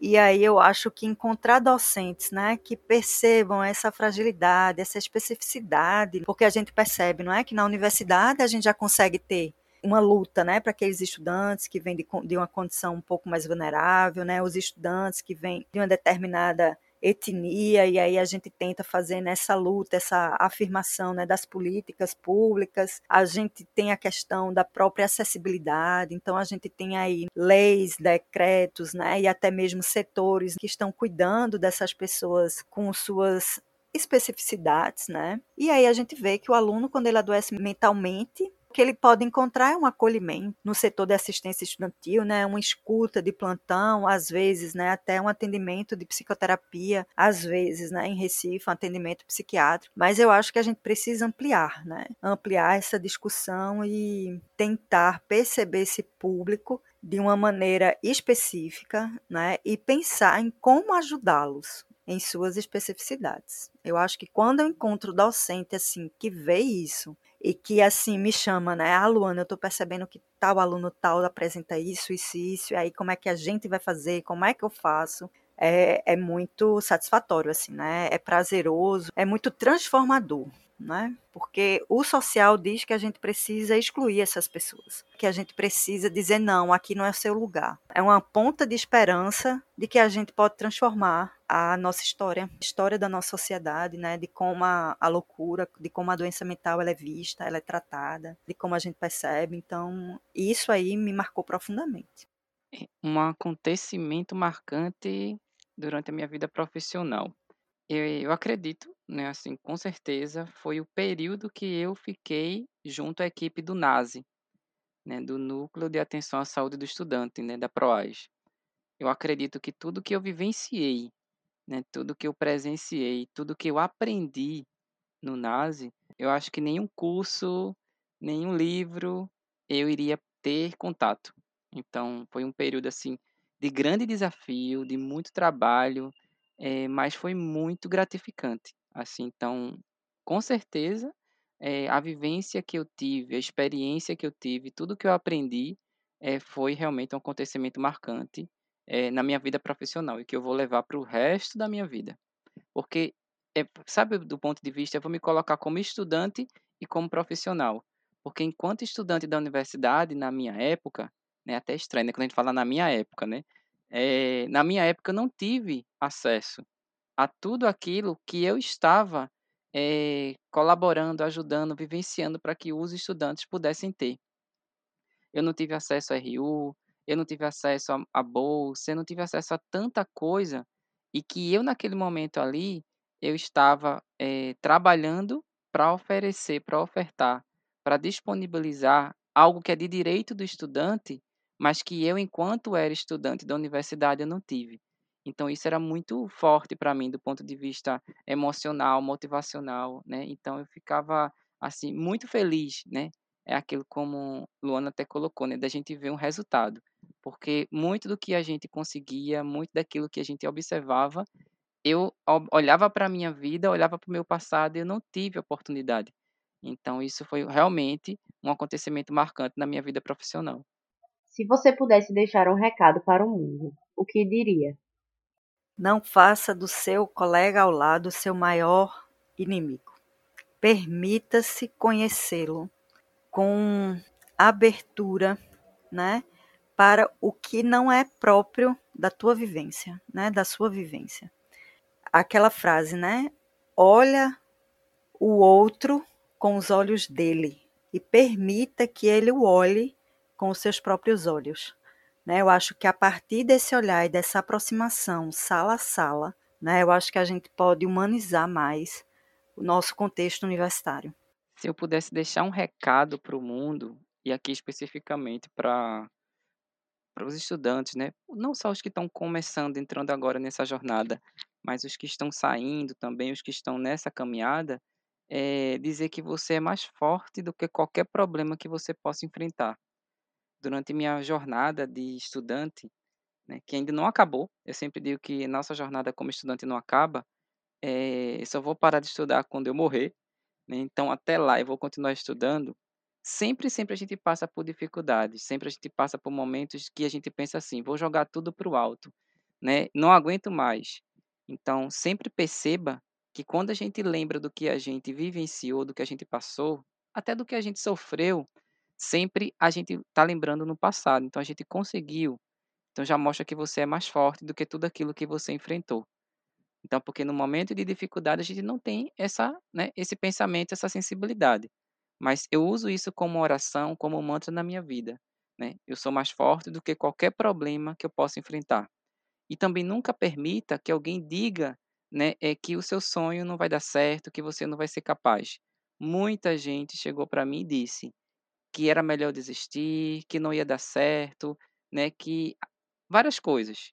E aí eu acho que encontrar docentes, né, que percebam essa fragilidade, essa especificidade, porque a gente percebe, não é, que na universidade a gente já consegue ter uma luta, né, para aqueles estudantes que vêm de, de, uma condição um pouco mais vulnerável, né, os estudantes que vêm de uma determinada etnia e aí a gente tenta fazer nessa luta essa afirmação né, das políticas públicas. A gente tem a questão da própria acessibilidade então a gente tem aí leis decretos né e até mesmo setores que estão cuidando dessas pessoas com suas especificidades né. E aí a gente vê que o aluno quando ele adoece mentalmente que ele pode encontrar é um acolhimento no setor de assistência estudantil, né, uma escuta de plantão, às vezes, né, até um atendimento de psicoterapia, às vezes, né, em Recife, um atendimento psiquiátrico. Mas eu acho que a gente precisa ampliar, né, ampliar essa discussão e tentar perceber esse público de uma maneira específica, né, e pensar em como ajudá-los em suas especificidades. Eu acho que quando eu encontro docente assim que vê isso e que assim me chama, né? Ah, Luana, eu estou percebendo que tal aluno tal apresenta isso, isso, isso, e aí como é que a gente vai fazer, como é que eu faço? É, é muito satisfatório, assim, né? É prazeroso, é muito transformador né? Porque o social diz que a gente precisa excluir essas pessoas, que a gente precisa dizer não, aqui não é seu lugar. É uma ponta de esperança de que a gente pode transformar a nossa história, a história da nossa sociedade, né? De como a, a loucura, de como a doença mental ela é vista, ela é tratada, de como a gente percebe. Então, isso aí me marcou profundamente. Um acontecimento marcante durante a minha vida profissional. Eu, acredito né, assim, com certeza foi o período que eu fiquei junto à equipe do NASE, né, do Núcleo de Atenção à Saúde do Estudante, né, da PROAS. Eu acredito que tudo que eu vivenciei, né, tudo que eu presenciei, tudo que eu aprendi no NASE, eu acho que nenhum curso, nenhum livro eu iria ter contato. Então, foi um período assim de grande desafio, de muito trabalho, é, mas foi muito gratificante. Assim, então, com certeza, eh, a vivência que eu tive, a experiência que eu tive, tudo que eu aprendi, eh, foi realmente um acontecimento marcante, na minha vida profissional e que eu vou levar para o resto da minha vida. Porque, sabe, do ponto de vista, eu vou me colocar como estudante e como profissional. Porque enquanto estudante da universidade, na minha época, né, até estranho, né, quando a gente fala na minha época, né, eh, na minha época eu não tive acesso a tudo aquilo que eu estava eh, colaborando, ajudando, vivenciando para que os estudantes pudessem ter. Eu não tive acesso a RU, eu não tive acesso a, a bolsa, eu não tive acesso a tanta coisa e que eu naquele momento ali eu estava eh, trabalhando para oferecer, para ofertar, para disponibilizar algo que é de direito do estudante, mas que eu, enquanto era estudante da universidade, eu não tive. Então isso era muito forte para mim do ponto de vista emocional, motivacional, né? Então eu ficava assim muito feliz, né? É aquilo como Luana até colocou, né? Da gente ver um resultado, porque muito do que a gente conseguia, muito daquilo que a gente observava, eu olhava para a minha vida, olhava para o meu passado e eu não tive oportunidade. Então isso foi realmente um acontecimento marcante na minha vida profissional. Se você pudesse deixar um recado para o mundo, o que diria? Não faça do seu colega ao lado seu maior inimigo. Permita-se conhecê-lo com abertura, né, para o que não é próprio da tua vivência, né, da sua vivência. Aquela frase, né? Olha o outro com os olhos dele e permita que ele o olhe com os seus próprios olhos. Né? Eu acho que a partir desse olhar e dessa aproximação sala a sala, né, eu acho que a gente pode humanizar mais o nosso contexto universitário. Se eu pudesse deixar um recado para o mundo, e aqui especificamente para para os estudantes, né? Não só os que estão começando, entrando agora nessa jornada, mas os que estão saindo também, os que estão nessa caminhada, é dizer que você é mais forte do que qualquer problema que você possa enfrentar durante minha jornada de estudante, né, que ainda não acabou, eu sempre digo que nossa jornada como estudante não acaba, é, só vou parar de estudar quando eu morrer, né, então até lá eu vou continuar estudando. Sempre, sempre a gente passa por dificuldades, sempre a gente passa por momentos que a gente pensa assim, vou jogar tudo para o alto, né, não aguento mais. Então, sempre perceba que quando a gente lembra do que a gente vivenciou, do que a gente passou, até do que a gente sofreu, sempre a gente está lembrando no passado. Então a gente conseguiu. Então já mostra que você é mais forte do que tudo aquilo que você enfrentou. Então, porque no momento de dificuldade a gente não tem essa, né, esse pensamento, essa sensibilidade. Mas eu uso isso como oração, como mantra na minha vida. Né? Eu sou mais forte do que qualquer problema que eu possa enfrentar. E também nunca permita que alguém diga né, é que o seu sonho não vai dar certo, que você não vai ser capaz. Muita gente chegou para mim e disse: que era melhor desistir, que não ia dar certo, né? Que várias coisas.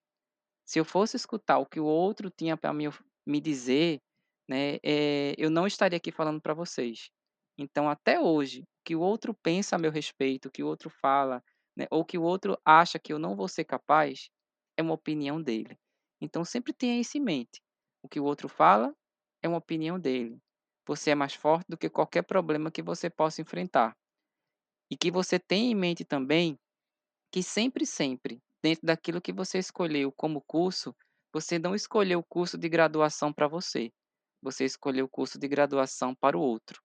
Se eu fosse escutar o que o outro tinha para me, me dizer, né, é, eu não estaria aqui falando para vocês. Então, até hoje, o que o outro pensa a meu respeito, o que o outro fala, né, ou que o outro acha que eu não vou ser capaz, é uma opinião dele. Então, sempre tenha isso em mente. O que o outro fala é uma opinião dele. Você é mais forte do que qualquer problema que você possa enfrentar. E que você tenha em mente também que sempre, sempre, dentro daquilo que você escolheu como curso, você não escolheu o curso de graduação para você. Você escolheu o curso de graduação para o outro.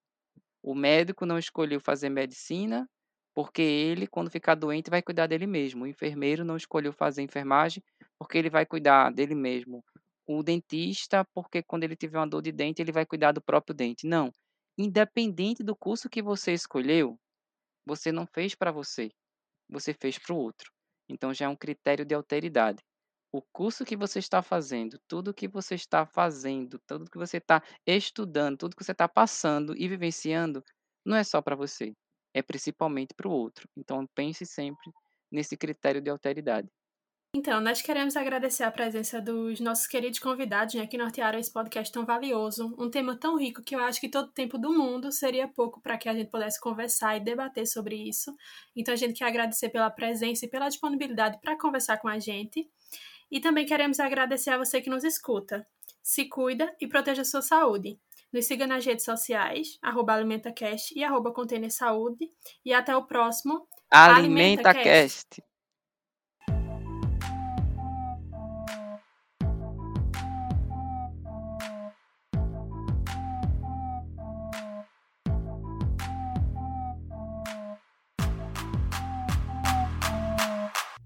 O médico não escolheu fazer medicina porque ele, quando ficar doente, vai cuidar dele mesmo. O enfermeiro não escolheu fazer enfermagem porque ele vai cuidar dele mesmo. O dentista, porque quando ele tiver uma dor de dente, ele vai cuidar do próprio dente. Não. Independente do curso que você escolheu, você não fez para você, você fez para o outro. Então já é um critério de alteridade. O curso que você está fazendo, tudo que você está fazendo, tudo que você está estudando, tudo que você está passando e vivenciando, não é só para você, é principalmente para o outro. Então pense sempre nesse critério de alteridade. Então, nós queremos agradecer a presença dos nossos queridos convidados, né, que nortearam esse podcast tão valioso, um tema tão rico que eu acho que todo tempo do mundo seria pouco para que a gente pudesse conversar e debater sobre isso. Então, a gente quer agradecer pela presença e pela disponibilidade para conversar com a gente. E também queremos agradecer a você que nos escuta. Se cuida e proteja a sua saúde. Nos siga nas redes sociais, arroba AlimentaCast e arroba Container Saúde. E até o próximo AlimentaCast. Alimenta